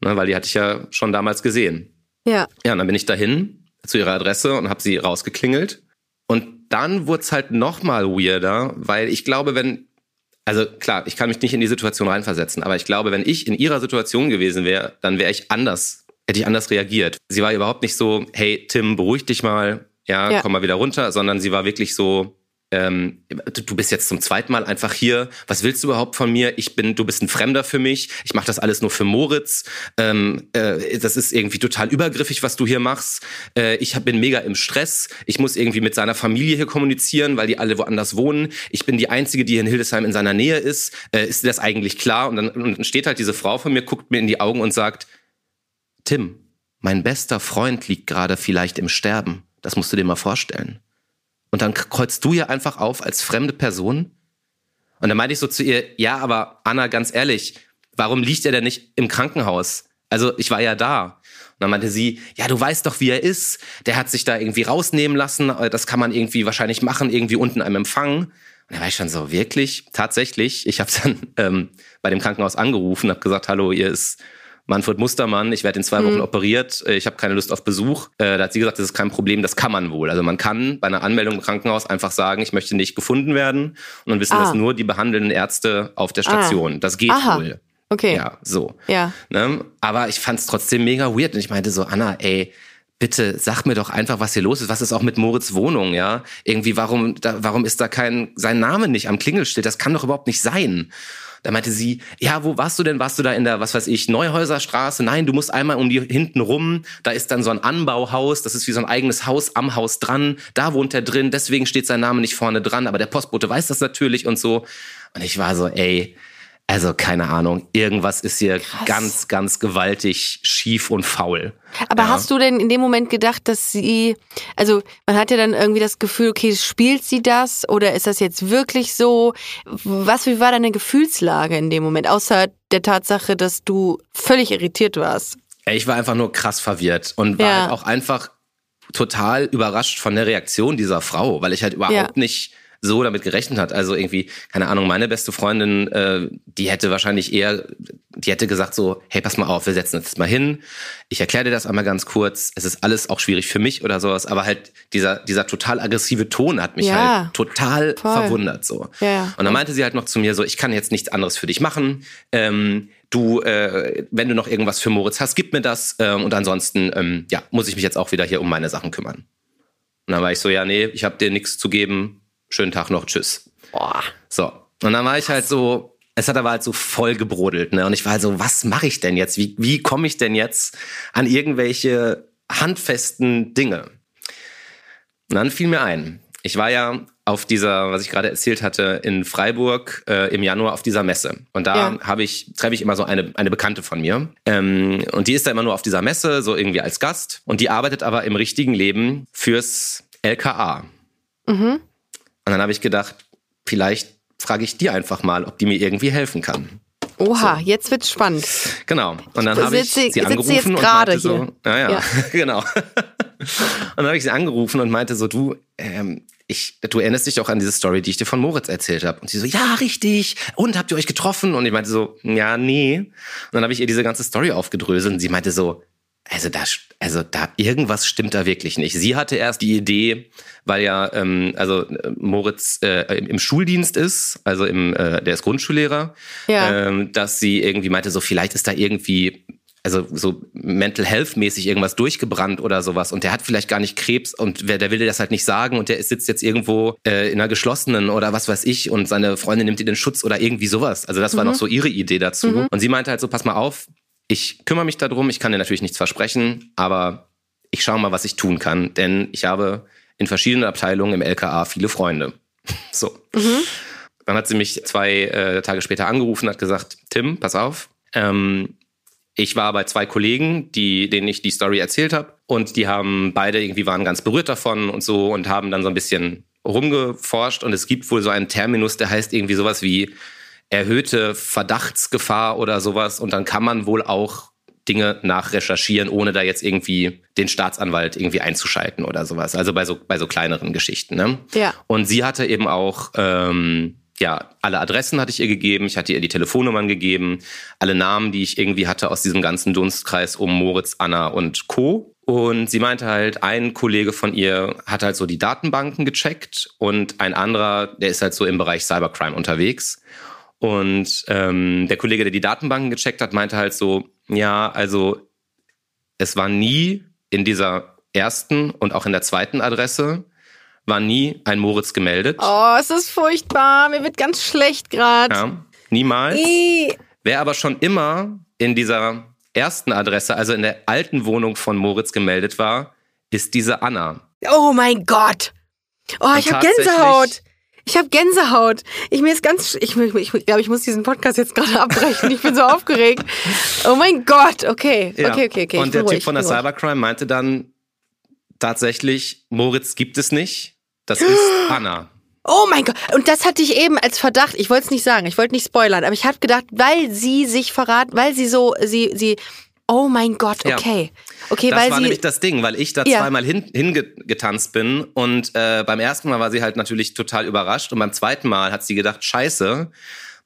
Ne, weil die hatte ich ja schon damals gesehen. Ja. Ja, und dann bin ich dahin zu ihrer Adresse und habe sie rausgeklingelt. Und dann wurde es halt noch mal weirder, weil ich glaube, wenn, also klar, ich kann mich nicht in die Situation reinversetzen, aber ich glaube, wenn ich in ihrer Situation gewesen wäre, dann wäre ich anders, hätte ich anders reagiert. Sie war überhaupt nicht so, hey Tim, beruhig dich mal, ja, Ja. komm mal wieder runter, sondern sie war wirklich so, ähm, du, bist jetzt zum zweiten Mal einfach hier. Was willst du überhaupt von mir? Ich bin, du bist ein Fremder für mich. Ich mache das alles nur für Moritz. Ähm, äh, das ist irgendwie total übergriffig, was du hier machst. Äh, ich hab, bin mega im Stress. Ich muss irgendwie mit seiner Familie hier kommunizieren, weil die alle woanders wohnen. Ich bin die einzige, die hier in Hildesheim in seiner Nähe ist. Äh, ist dir das eigentlich klar? Und dann, und dann steht halt diese Frau von mir, guckt mir in die Augen und sagt: Tim, mein bester Freund liegt gerade vielleicht im Sterben. Das musst du dir mal vorstellen. Und dann kreuzt du ja einfach auf als fremde Person. Und dann meinte ich so zu ihr, ja, aber Anna, ganz ehrlich, warum liegt er denn nicht im Krankenhaus? Also ich war ja da. Und dann meinte sie, ja, du weißt doch, wie er ist. Der hat sich da irgendwie rausnehmen lassen. Äh, Das kann man irgendwie wahrscheinlich machen, irgendwie unten am Empfang. Und da war ich schon so, wirklich, tatsächlich. Ich habe dann ähm, bei dem Krankenhaus angerufen, habe gesagt, hallo, hier ist Manfred Mustermann, ich werde in zwei Wochen operiert, äh, ich habe keine Lust auf Besuch. Äh, Da hat sie gesagt, das ist kein Problem, das kann man wohl. Also man kann bei einer Anmeldung im Krankenhaus einfach sagen, ich möchte nicht gefunden werden. Und dann wissen Ah. das nur die behandelnden Ärzte auf der Station. Das geht Aha. wohl. Okay. Ja, so. Ja. Ne? Aber ich fand es trotzdem mega weird. Und ich meinte so, Anna, ey, bitte sag mir doch einfach, was hier los ist. Was ist auch mit Moritz Wohnung, ja? Irgendwie, warum, da, warum ist da kein, sein Name nicht am Klingelschild? Das kann doch überhaupt nicht sein. Da meinte sie, ja, wo warst du denn? Warst du da in der, was weiß ich, Neuhäuserstraße? Nein, du musst einmal um die hinten rum. Da ist dann so ein Anbauhaus. Das ist wie so ein eigenes Haus am Haus dran. Da wohnt er drin. Deswegen steht sein Name nicht vorne dran. Aber der Postbote weiß das natürlich und so. Und ich war so, ey, also keine Ahnung. Irgendwas ist hier ganz, ganz gewaltig schief und faul. Aber Ja. hast du denn in dem Moment gedacht, dass sie, also man hat ja dann irgendwie das Gefühl, okay, spielt sie das oder ist das jetzt wirklich so? Was, wie war deine Gefühlslage in dem Moment, außer der Tatsache, dass du völlig irritiert warst? Ich war einfach nur krass verwirrt und war Ja. halt auch einfach total überrascht von der Reaktion dieser Frau, weil ich halt überhaupt Ja. nicht so damit gerechnet hat. Also irgendwie, keine Ahnung, meine beste Freundin, äh, die hätte wahrscheinlich eher, die hätte gesagt so, hey, pass mal auf, wir setzen uns jetzt mal hin. Ich erkläre dir das einmal ganz kurz. Es ist alles auch schwierig für mich oder sowas, aber halt dieser, dieser total aggressive Ton hat mich Ja. halt total Voll. verwundert so. Ja. Und dann meinte sie halt noch zu mir so, ich kann jetzt nichts anderes für dich machen. Ähm, du, äh, wenn du noch irgendwas für Moritz hast, gib mir das. Ähm, und ansonsten, ähm, ja, muss ich mich jetzt auch wieder hier um meine Sachen kümmern. Und dann war ich so, ja, nee, ich habe dir nichts zu geben. Schönen Tag noch, tschüss. Boah. So. Und dann war ich halt so, es hat aber halt so voll gebrodelt, ne? Und ich war halt so, was mache ich denn jetzt? Wie, wie komme ich denn jetzt an irgendwelche handfesten Dinge? Und dann fiel mir ein, ich war ja auf dieser, was ich gerade erzählt hatte, in Freiburg äh, im Januar auf dieser Messe. Und da Ja. habe ich, treffe ich immer so eine, eine Bekannte von mir. Ähm, und die ist da immer nur auf dieser Messe, so irgendwie als Gast. Und die arbeitet aber im richtigen Leben fürs LKA. Mhm. Und dann habe ich gedacht, vielleicht frage ich die einfach mal, ob die mir irgendwie helfen kann. Oha, jetzt wird's spannend. Genau. Und dann habe ich sie angerufen jetzt und meinte so, hier. ja, ja, Ja. genau. Und dann habe ich sie angerufen und meinte so, du, ähm, ich, du erinnerst dich doch an diese Story, die ich dir von Moritz erzählt habe. Und sie so, ja, richtig. Und habt ihr euch getroffen? Und ich meinte so, ja, nee. Und dann habe ich ihr diese ganze Story aufgedröselt und sie meinte so, also da, also da irgendwas stimmt da wirklich nicht. Sie hatte erst die Idee, weil ja ähm, also äh, Moritz äh, im Schuldienst ist, also im äh, der ist Grundschullehrer, Ja. ähm, dass sie irgendwie meinte so vielleicht ist da irgendwie also so mental health mäßig irgendwas durchgebrannt oder sowas und der hat vielleicht gar nicht Krebs und wer, der will dir das halt nicht sagen und der sitzt jetzt irgendwo äh, in einer geschlossenen oder was weiß ich und seine Freundin nimmt ihn in Schutz oder irgendwie sowas. Also das war noch so ihre Idee dazu. Und sie meinte halt so, pass mal auf, ich kümmere mich darum, ich kann dir natürlich nichts versprechen, aber ich schaue mal, was ich tun kann, denn ich habe in verschiedenen Abteilungen im LKA viele Freunde. So. Dann hat sie mich zwei äh, Tage später angerufen und hat gesagt, Tim, pass auf, ähm, ich war bei zwei Kollegen, die, denen ich die Story erzählt habe. Und die haben beide irgendwie waren ganz berührt davon und so und haben dann so ein bisschen rumgeforscht. Und es gibt wohl so einen Terminus, der heißt irgendwie sowas wie erhöhte Verdachtsgefahr oder sowas. Und dann kann man wohl auch Dinge nachrecherchieren, ohne da jetzt irgendwie den Staatsanwalt irgendwie einzuschalten oder sowas. Also bei so, bei so kleineren Geschichten. Ne? Ja. Und sie hatte eben auch, ähm, ja, alle Adressen hatte ich ihr gegeben, ich hatte ihr die Telefonnummern gegeben, alle Namen, die ich irgendwie hatte aus diesem ganzen Dunstkreis um Moritz, Anna und Co. Und sie meinte halt, ein Kollege von ihr hat halt so die Datenbanken gecheckt und ein anderer, der ist halt so im Bereich Cybercrime unterwegs. Und ähm, der Kollege, der die Datenbanken gecheckt hat, meinte halt so, ja, also es war nie in dieser ersten und auch in der zweiten Adresse, war nie ein Moritz gemeldet. Oh, es ist furchtbar. Mir wird ganz schlecht gerade. Ja, niemals. Wer aber schon immer in dieser ersten Adresse, also in der alten Wohnung von Moritz gemeldet war, ist diese Anna. Oh mein Gott. Oh, ich habe Gänsehaut. Ich habe Gänsehaut. Ich mir ist ganz, ich, ich, ich glaube, ich muss diesen Podcast jetzt gerade abbrechen. Ich bin so aufgeregt. Oh mein Gott. Okay, Ja. okay, okay, okay. Und der bin Typ ruhig, von der ruhig. Cybercrime meinte dann tatsächlich, Moritz gibt es nicht. Das ist Anna. Oh mein Gott. Und das hatte ich eben als Verdacht. Ich wollte es nicht sagen. Ich wollte nicht spoilern. Aber ich habe gedacht, weil sie sich verraten, weil sie so, sie, sie. Oh mein Gott. Ja. Okay. Okay, Das weil war sie. nämlich das Ding, weil ich da Ja. zweimal hin, hingetanzt bin und äh, beim ersten Mal war sie halt natürlich total überrascht und beim zweiten Mal hat sie gedacht, scheiße,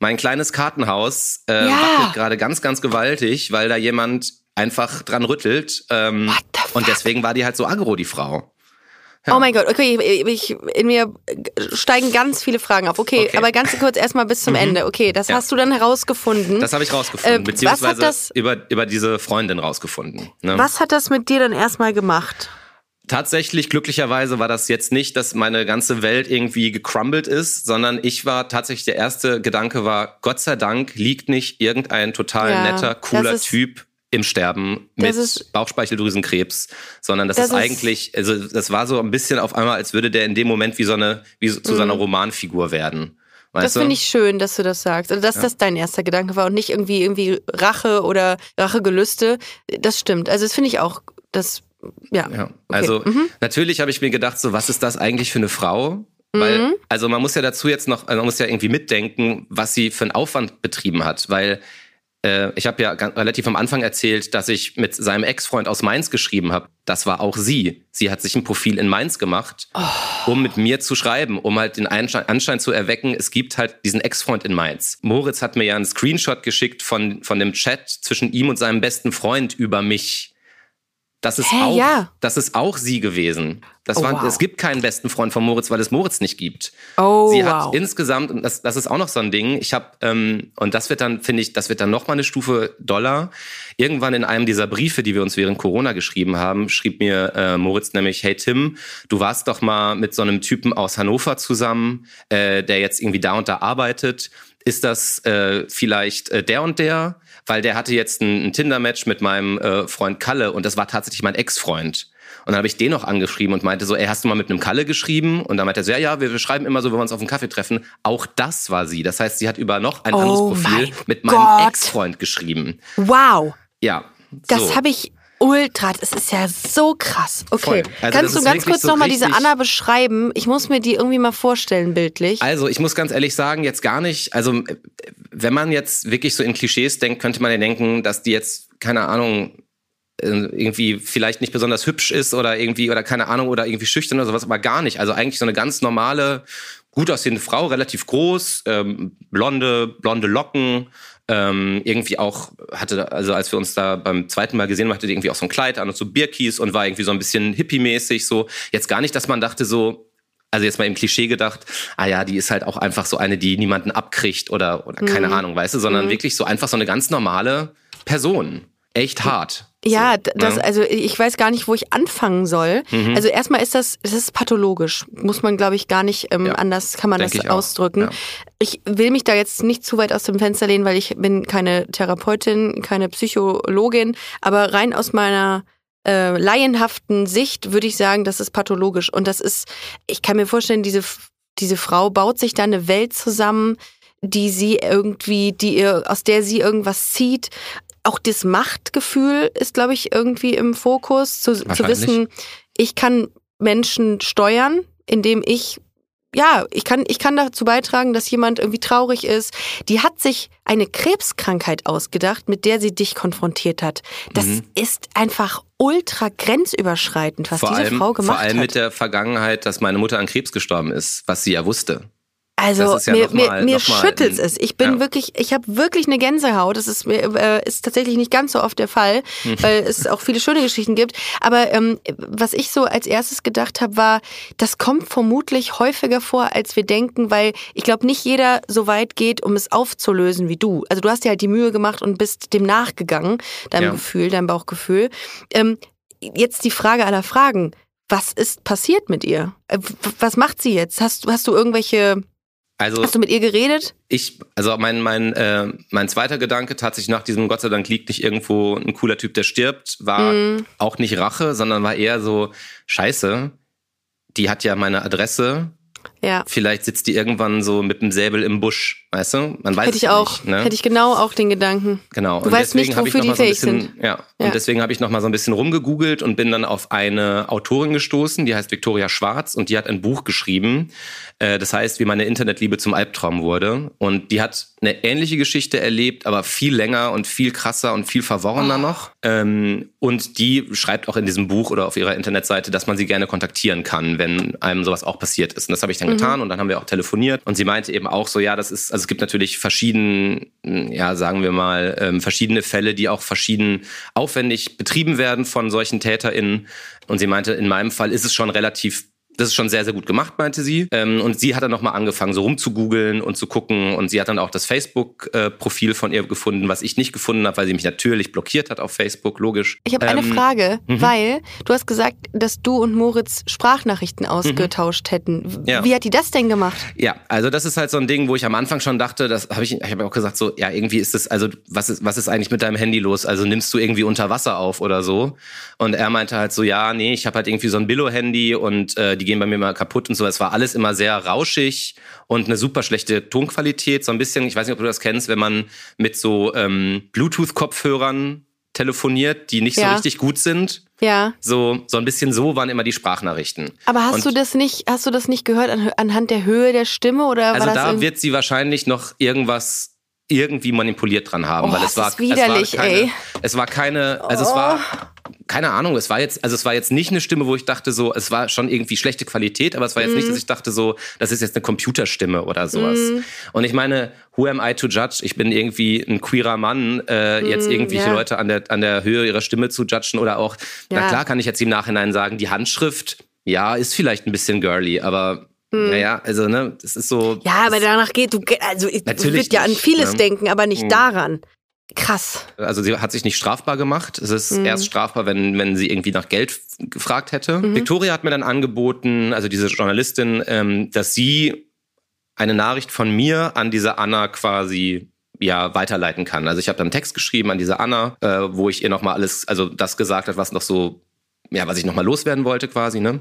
mein kleines Kartenhaus äh, Ja. wackelt gerade ganz, ganz gewaltig, weil da jemand einfach dran rüttelt ähm, und deswegen war die halt so aggro, die Frau. Oh mein Gott, okay, ich, in mir steigen ganz viele Fragen auf. Okay, Okay. Mhm. aber ganz kurz erstmal bis zum Ende. Okay, das Ja. hast du dann herausgefunden. Das habe ich rausgefunden, Äh, beziehungsweise was hat das- über, über diese Freundin rausgefunden. Ne? Was hat das mit dir dann erstmal gemacht? Tatsächlich, glücklicherweise war das jetzt nicht, dass meine ganze Welt irgendwie gecrumbled ist, sondern ich war tatsächlich, der erste Gedanke war, Gott sei Dank liegt nicht irgendein total Ja, netter, cooler Typ im Sterben mit ist- Bauchspeicheldrüsenkrebs, sondern das, Das ist ist- eigentlich, also das war so ein bisschen auf einmal, als würde der in dem Moment wie so eine, wie so, zu so einer Romanfigur werden. Weißt Mhm. Das finde ich schön, dass du das sagst. Also, dass das dein erster Gedanke war und nicht irgendwie irgendwie Rache oder Rachegelüste. Das stimmt. Also, das finde ich auch, das, ja. Ja, Okay. also Mhm. natürlich habe ich mir gedacht, so was ist das eigentlich für eine Frau? Weil, Mhm. also man muss ja dazu jetzt noch, also man muss ja irgendwie mitdenken, was sie für einen Aufwand betrieben hat, weil äh, ich habe ja relativ am Anfang erzählt, dass ich mit seinem Ex-Freund aus Mainz geschrieben habe. Das war auch sie. Sie hat sich ein Profil in Mainz gemacht, Oh. um mit mir zu schreiben, um halt den Anschein, Anschein zu erwecken, es gibt halt diesen Ex-Freund in Mainz. Moritz hat mir ja einen Screenshot geschickt von, von dem Chat zwischen ihm und seinem besten Freund über mich. Das ist Hä, auch, ja. das ist auch sie gewesen. Das Oh, war, wow. Es gibt keinen besten Freund von Moritz, weil es Moritz nicht gibt. Oh, sie wow. hat insgesamt, und das, das ist auch noch so ein Ding, ich habe, ähm, und das wird dann, finde ich, das wird dann noch mal eine Stufe doller. Irgendwann in einem dieser Briefe, die wir uns während Corona geschrieben haben, schrieb mir äh, Moritz nämlich, hey Tim, du warst doch mal mit so einem Typen aus Hannover zusammen, äh, der jetzt irgendwie da und da arbeitet. Ist das äh, vielleicht äh, der und der? Weil der hatte jetzt ein, ein Tinder-Match mit meinem äh, Freund Kalle und das war tatsächlich mein Ex-Freund. Und dann habe ich den noch angeschrieben und meinte so, ey, hast du mal mit einem Kalle geschrieben? Und dann meinte er so, ja, ja, wir, wir schreiben immer so, wenn wir uns auf einen Kaffee treffen. Auch das war sie. Das heißt, sie hat über noch ein Oh anderes Profil mein mit meinem. Ex-Freund geschrieben. Wow. Ja. Das so. habe ich ultra. Das ist ja so krass. Okay. Also Kannst du ganz kurz so nochmal diese Anna beschreiben? Ich muss mir die irgendwie mal vorstellen, bildlich. Also, ich muss ganz ehrlich sagen, jetzt gar nicht, also wenn man jetzt wirklich so in Klischees denkt, könnte man ja denken, dass die jetzt, keine Ahnung, äh, irgendwie vielleicht nicht besonders hübsch ist oder irgendwie, oder keine Ahnung, oder irgendwie schüchtern oder sowas, aber gar nicht. Also eigentlich so eine ganz normale, gut aussehende Frau, relativ groß, ähm, blonde, blonde Locken, ähm, irgendwie auch hatte, also als wir uns da beim zweiten Mal gesehen haben, hatte die irgendwie auch so ein Kleid an und so Birkis und war irgendwie so ein bisschen hippie-mäßig, so. Jetzt gar nicht, dass man dachte so, also jetzt mal im Klischee gedacht, ah ja, die ist halt auch einfach so eine, die niemanden abkriegt oder, oder keine Ahnung, weißt du, sondern wirklich so einfach so eine ganz normale Person. echt hart. Ja, So, das, ne? also ich weiß gar nicht, wo ich anfangen soll. Mhm. Also erstmal ist das, das ist pathologisch. Muss man, glaube ich, gar nicht ähm, Ja, anders kann man denk das ich ausdrücken. ja. Ich will mich da jetzt nicht zu weit aus dem Fenster lehnen, weil ich bin keine Therapeutin, keine Psychologin, aber rein aus meiner äh, laienhaften Sicht würde ich sagen, das ist pathologisch. Und das ist, ich kann mir vorstellen, diese, diese Frau baut sich da eine Welt zusammen, die sie irgendwie, die ihr, aus der sie irgendwas zieht. Auch das Machtgefühl ist, glaube ich, irgendwie im Fokus, zu, zu wissen, ich kann Menschen steuern, indem ich ja, ich kann, ich kann dazu beitragen, dass jemand irgendwie traurig ist. Die hat sich eine Krebskrankheit ausgedacht, mit der sie dich konfrontiert hat. Das Mhm. ist einfach ultra grenzüberschreitend, was vor diese allem, Frau gemacht vor allem hat. mit der Vergangenheit, dass meine Mutter an Krebs gestorben ist, was sie ja wusste. Also ja mir, mal- mir, mir schüttelt es. Ich bin ja. wirklich, ich habe wirklich eine Gänsehaut. Das ist mir äh, ist tatsächlich nicht ganz so oft der Fall, weil es auch viele schöne Geschichten gibt. Aber ähm, was ich so als erstes gedacht habe, war, das kommt vermutlich häufiger vor, als wir denken, weil ich glaube, nicht jeder so weit geht, um es aufzulösen wie du. Also du hast dir halt die Mühe gemacht und bist dem nachgegangen, deinem Ja. Gefühl, deinem Bauchgefühl. Ähm, jetzt die Frage aller Fragen. Was ist passiert mit ihr? Äh, Was macht sie jetzt? Hast, du- hast du irgendwelche Also Hast du mit ihr geredet? ich, also mein, mein, äh, mein zweiter Gedanke tatsächlich nach diesem Gott sei Dank liegt nicht irgendwo ein cooler Typ, der stirbt, war Mhm. auch nicht Rache, sondern war eher so, scheiße, die hat ja meine Adresse, Ja. vielleicht sitzt die irgendwann so mit dem Säbel im Busch, weißt du? Man weiß Hätte ich auch. nicht. Ne? Hätte ich genau auch den Gedanken. Genau. Du weißt nicht, ich wofür noch die mal so ein fähig bisschen, sind. Ja. Ja. Und deswegen habe ich noch mal so ein bisschen rumgegoogelt und bin dann auf eine Autorin gestoßen, die heißt Victoria Schwarz und die hat ein Buch geschrieben. Äh, das heißt, wie meine Internetliebe zum Albtraum wurde. Und die hat eine ähnliche Geschichte erlebt, aber viel länger und viel krasser und viel verworrener Oh. noch. Ähm, und die schreibt auch in diesem Buch oder auf ihrer Internetseite, dass man sie gerne kontaktieren kann, wenn einem sowas auch passiert ist. Und das habe ich dann getan und dann haben wir auch telefoniert. Und sie meinte eben auch so, ja, das ist, also es gibt natürlich verschieden, ja, sagen wir mal, ähm, verschiedene Fälle, die auch verschieden aufwendig betrieben werden von solchen TäterInnen. Und sie meinte, in meinem Fall ist es schon relativ das ist schon sehr, sehr gut gemacht, meinte sie. Ähm, und sie hat dann nochmal angefangen, so rumzugoogeln und zu gucken. Und sie hat dann auch das Facebook-Profil von ihr gefunden, was ich nicht gefunden habe, weil sie mich natürlich blockiert hat auf Facebook, logisch. Ich habe eine Ähm, Frage, weil du hast gesagt, dass du und Moritz Sprachnachrichten ausgetauscht hätten. Mhm. Ja. Wie hat die das denn gemacht? Ja, also das ist halt so ein Ding, wo ich am Anfang schon dachte, das habe ich, ich habe auch gesagt, so, ja, irgendwie ist das, also was ist, was ist eigentlich mit deinem Handy los? Also nimmst du irgendwie unter Wasser auf oder so? Und er meinte halt so, ja, nee, ich habe halt irgendwie so ein Billo-Handy und äh, die gehen bei mir mal kaputt und so. Es war alles immer sehr rauschig und eine super schlechte Tonqualität. So ein bisschen, ich weiß nicht, ob du das kennst, wenn man mit so ähm, Bluetooth-Kopfhörern telefoniert, die nicht Ja. so richtig gut sind. Ja. So, so ein bisschen so waren immer die Sprachnachrichten. Aber hast Und- du das nicht, hast du das nicht gehört an, anhand der Höhe der Stimme oder Also da wird sie wahrscheinlich noch irgendwas irgendwie manipuliert dran haben, Oh, weil das es war, ist widerlich, es war keine, ey. es war keine, also es war keine Ahnung, es war jetzt, also es war jetzt nicht eine Stimme, wo ich dachte so, es war schon irgendwie schlechte Qualität, aber es war jetzt Mhm. nicht, dass ich dachte so, das ist jetzt eine Computerstimme oder sowas. Und ich meine, who am I to judge? Ich bin irgendwie ein queerer Mann, äh, jetzt irgendwelche Mhm, ja. Leute an der an der Höhe ihrer Stimme zu judgen oder auch, Ja. na klar kann ich jetzt im Nachhinein sagen, die Handschrift, ja, ist vielleicht ein bisschen girly, aber naja, also ne, das ist so. Mhm. Ja, aber danach geht du, also ich würde ja an vieles ne? denken, aber nicht Mhm. daran. Krass. Also sie hat sich nicht strafbar gemacht. Es ist Mhm. erst strafbar, wenn, wenn sie irgendwie nach Geld gefragt hätte. Mhm. Victoria hat mir dann angeboten, also diese Journalistin, ähm, dass sie eine Nachricht von mir an diese Anna quasi ja weiterleiten kann. Also ich habe dann einen Text geschrieben an diese Anna, äh, wo ich ihr nochmal alles, also das gesagt hat, was noch so, ja, was ich nochmal loswerden wollte quasi, ne?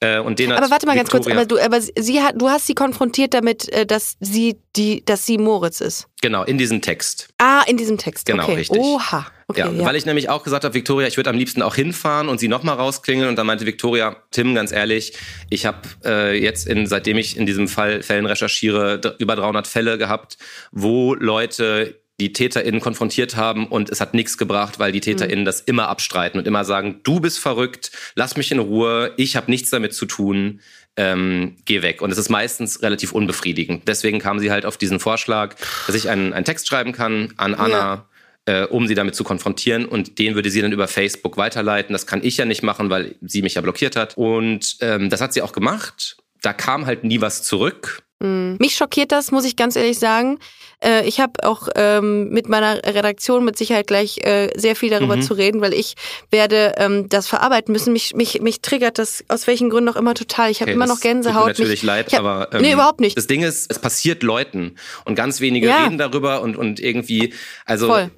Äh, und den Aber warte mal ganz kurz, Victoria- aber du, aber sie hat, du hast sie konfrontiert damit, äh, dass sie die, dass sie Moritz ist. Genau, in diesem Text. Ah, in diesem Text. Genau, okay. richtig. Oha. Okay, ja, ja. weil ich nämlich auch gesagt habe, Victoria, ich würde am liebsten auch hinfahren und sie nochmal rausklingeln. Und dann meinte Victoria, Tim, ganz ehrlich, ich habe äh, jetzt, in, seitdem ich in diesem Fall Fällen recherchiere, über 300 Fälle gehabt, wo Leute die TäterInnen konfrontiert haben und es hat nichts gebracht, weil die TäterInnen das immer abstreiten und immer sagen, du bist verrückt, lass mich in Ruhe, ich habe nichts damit zu tun, ähm, geh weg. Und es ist meistens relativ unbefriedigend. Deswegen kam sie halt auf diesen Vorschlag, dass ich einen, einen Text schreiben kann an Anna, äh, um sie damit zu konfrontieren. Und den würde sie dann über Facebook weiterleiten. Das kann ich ja nicht machen, weil sie mich ja blockiert hat. Und ähm, das hat sie auch gemacht. Da kam halt nie was zurück. Mich schockiert das, muss ich ganz ehrlich sagen. Äh, ich habe auch ähm, mit meiner Redaktion mit Sicherheit gleich äh, sehr viel darüber zu reden, weil ich werde ähm, das verarbeiten müssen. Mich, mich, mich triggert das aus welchen Gründen auch immer total. Ich habe Okay, immer noch Gänsehaut. Tut mir natürlich mich, leid, hab, aber ähm, nee, überhaupt nicht. Das Ding ist, es passiert Leuten und ganz wenige Ja. reden darüber und und irgendwie, also Voll.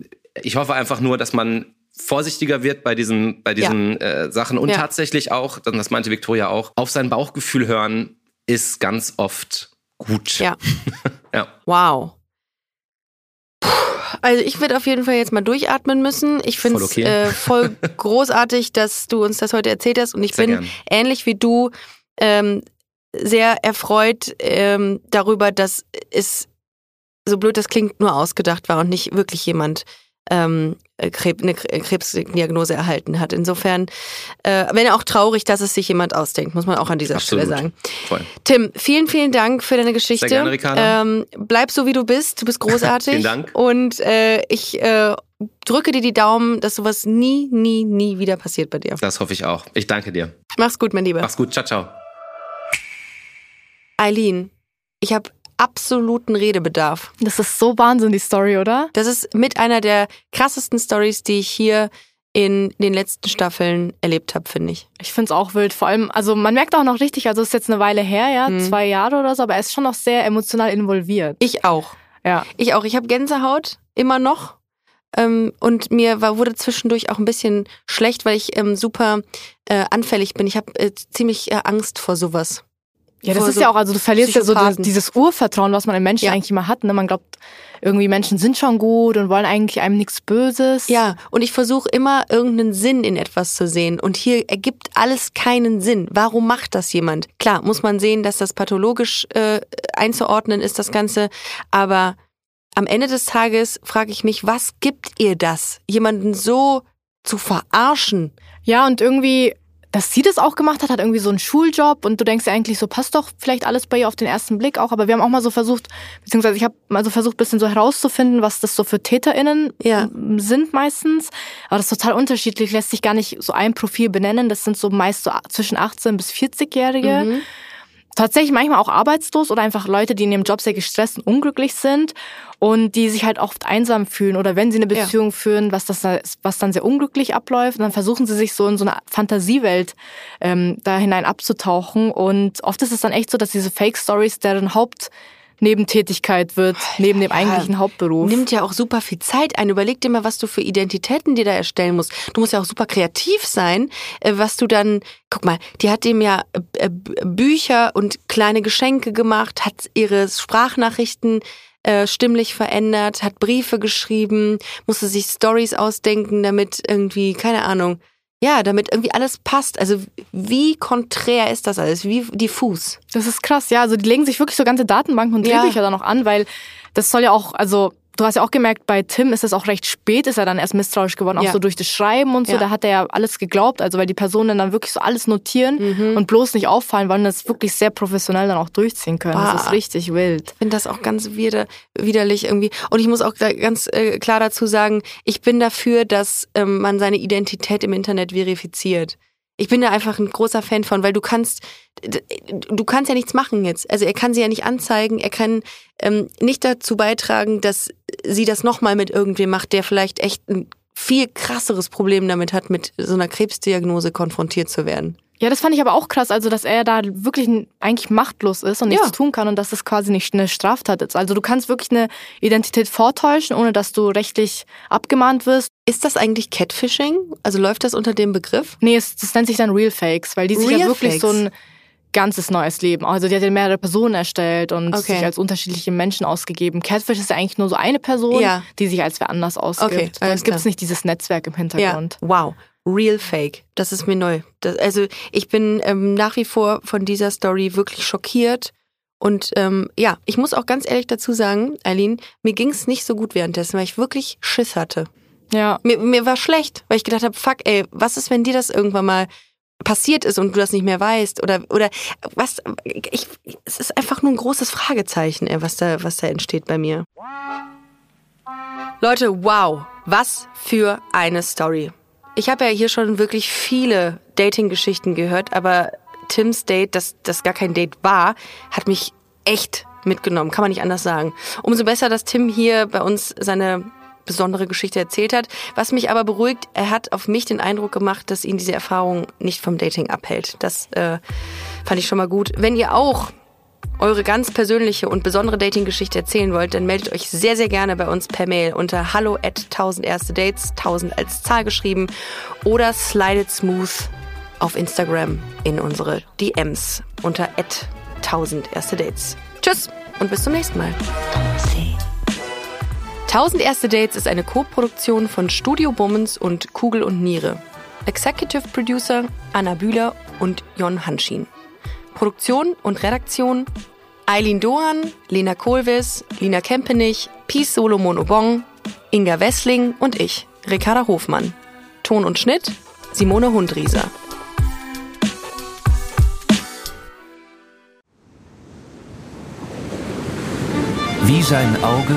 ich hoffe einfach nur, dass man vorsichtiger wird bei diesen bei diesen äh, Sachen und Ja. tatsächlich auch, das meinte Victoria auch, auf sein Bauchgefühl hören ist ganz oft gut. Ja. ja. Wow. Also ich werde auf jeden Fall jetzt mal durchatmen müssen. Ich finde es Voll okay. äh, voll großartig, dass du uns das heute erzählt hast. Und ich Sehr bin gern. ähnlich wie du ähm, sehr erfreut ähm, darüber, dass es, so blöd das klingt, nur ausgedacht war und nicht wirklich jemand ähm, äh, Krebs, eine Kre- Krebsdiagnose erhalten hat. Insofern, äh, wenn auch traurig, dass es sich jemand ausdenkt, muss man auch an dieser Absolut. Stelle sagen. Voll. Tim, vielen, vielen Dank für deine Geschichte. Sehr gerne, Ricarda. Ähm, bleib so, wie du bist. Du bist großartig. Vielen Dank. Und äh, ich äh, drücke dir die Daumen, dass sowas nie, nie, nie wieder passiert bei dir. Das hoffe ich auch. Ich danke dir. Mach's gut, mein Lieber. Mach's gut. Ciao, ciao. Eileen, ich habe absoluten Redebedarf. Das ist so Wahnsinn, die Story, oder? Das ist mit einer der krassesten Stories, die ich hier in den letzten Staffeln erlebt habe, finde ich. Ich find's auch wild. Vor allem, also man merkt auch noch richtig, also es ist jetzt eine Weile her, ja, Mhm. zwei Jahre oder so, aber er ist schon noch sehr emotional involviert. Ich auch. Ja. Ich auch. Ich habe Gänsehaut, immer noch. Ähm, und mir war, wurde zwischendurch auch ein bisschen schlecht, weil ich ähm, super äh, anfällig bin. Ich habe äh, ziemlich äh, Angst vor sowas. Ja, das ist so ja auch, also du verlierst ja so dieses Urvertrauen, was man in Menschen Ja. eigentlich immer hat. Ne? Man glaubt, irgendwie Menschen sind schon gut und wollen eigentlich einem nichts Böses. Ja, und ich versuche immer irgendeinen Sinn in etwas zu sehen. Und hier ergibt alles keinen Sinn. Warum macht das jemand? Klar, muss man sehen, dass das pathologisch äh, einzuordnen ist, das Ganze. Aber am Ende des Tages frage ich mich, was gibt ihr das, jemanden so zu verarschen? Ja, und irgendwie, dass sie das auch gemacht hat, hat irgendwie so einen Schuljob und du denkst dir eigentlich so, passt doch vielleicht alles bei ihr auf den ersten Blick auch. Aber wir haben auch mal so versucht, beziehungsweise ich habe mal so versucht, bisschen so herauszufinden, was das so für TäterInnen Ja. sind meistens. Aber das ist total unterschiedlich, lässt sich gar nicht so ein Profil benennen. Das sind so meist so zwischen 18 bis 40-Jährige. Mhm. Tatsächlich manchmal auch arbeitslos oder einfach Leute, die in ihrem Job sehr gestresst und unglücklich sind und die sich halt oft einsam fühlen oder wenn sie eine Ja. Beziehung führen, was das da- was dann sehr unglücklich abläuft, dann versuchen sie sich so in so eine Fantasiewelt ähm, da hinein abzutauchen und oft ist es dann echt so, dass diese Fake Stories deren Hauptnebentätigkeit wird neben dem eigentlichen Hauptberuf. Nimmt ja auch super viel Zeit ein. Überleg dir mal, was du für Identitäten dir da erstellen musst. Du musst ja auch super kreativ sein, äh, was du dann, guck mal, die hat dem ja äh, Bücher und kleine Geschenke gemacht, hat ihre Sprachnachrichten äh, stimmlich verändert, hat Briefe geschrieben, musste sich Stories ausdenken, damit irgendwie, keine Ahnung, ja, damit irgendwie alles passt. Also wie konträr ist das alles? Wie diffus? Das ist krass, ja. Also die legen sich wirklich so ganze Datenbanken und Ja. Drehbücher dann noch an, weil das soll ja auch, also du hast ja auch gemerkt, bei Tim ist es auch recht spät, ist er dann erst misstrauisch geworden, auch Ja. so durch das Schreiben und so. Ja. Da hat er ja alles geglaubt, also weil die Personen dann wirklich so alles notieren Mhm. und bloß nicht auffallen, weil das wirklich sehr professionell dann auch durchziehen können. Das Bah. ist richtig wild. Ich finde das auch ganz wider, widerlich irgendwie. Und ich muss auch ganz äh, klar dazu sagen, ich bin dafür, dass ähm, man seine Identität im Internet verifiziert. Ich bin da einfach ein großer Fan von, weil du kannst, du kannst ja nichts machen jetzt. Also er kann sie ja nicht anzeigen, er kann ähm, nicht dazu beitragen, dass sie das nochmal mit irgendwem macht, der vielleicht echt ein viel krasseres Problem damit hat, mit so einer Krebsdiagnose konfrontiert zu werden. Ja, das fand ich aber auch krass, also dass er da wirklich eigentlich machtlos ist und nichts Ja. tun kann und dass das quasi nicht eine Straftat ist. Also du kannst wirklich eine Identität vortäuschen, ohne dass du rechtlich abgemahnt wirst. Ist das eigentlich Catfishing? Also läuft das unter dem Begriff? Nee, es, das nennt sich dann Real Fakes, weil die sich ja Real wirklich so Fakes? ein ganzes neues Leben. Also die hat ja mehrere Personen erstellt und Okay. sich als unterschiedliche Menschen ausgegeben. Catfish ist ja eigentlich nur so eine Person, Ja. die sich als wer anders ausgibt. Okay, gibt es klar. nicht dieses Netzwerk im Hintergrund. Ja, wow. Real Fake. Das ist mir neu. Das, also ich bin ähm, nach wie vor von dieser Story wirklich schockiert. Und ähm, ja, ich muss auch ganz ehrlich dazu sagen, Eileen, mir ging es nicht so gut währenddessen, weil ich wirklich Schiss hatte. Ja. Mir, mir war schlecht, weil ich gedacht habe, fuck, ey, was ist, wenn dir das irgendwann mal passiert ist und du das nicht mehr weißt? Oder, oder was, ich, es ist einfach nur ein großes Fragezeichen, ey, was da, was da entsteht bei mir. Leute, wow, was für eine Story. Ich habe ja hier schon wirklich viele Dating-Geschichten gehört, aber Tims Date, das, das gar kein Date war, hat mich echt mitgenommen, kann man nicht anders sagen. Umso besser, dass Tim hier bei uns seine besondere Geschichte erzählt hat. Was mich aber beruhigt, er hat auf mich den Eindruck gemacht, dass ihn diese Erfahrung nicht vom Dating abhält. Das äh, fand ich schon mal gut. Wenn ihr auch eure ganz persönliche und besondere Dating-Geschichte erzählen wollt, dann meldet euch sehr, sehr gerne bei uns per Mail unter hallo at 1000 erste Dates, 1000 als Zahl geschrieben oder slidet smooth auf Instagram in unsere DMs unter at 1000 erste Dates. Tschüss und bis zum nächsten Mal. 1000 erste Dates ist eine Co-Produktion von Studio Bummens und Kugel und Niere. Executive Producer Anna Bühler und Jon Hanschin. Produktion und Redaktion Eileen Dohan, Lena Kohlwiss, Lina Kempenich, Peace Solomon Obong, Inga Wessling und ich, Ricarda Hofmann. Ton und Schnitt Simone Hundrieser. Wie sein Auge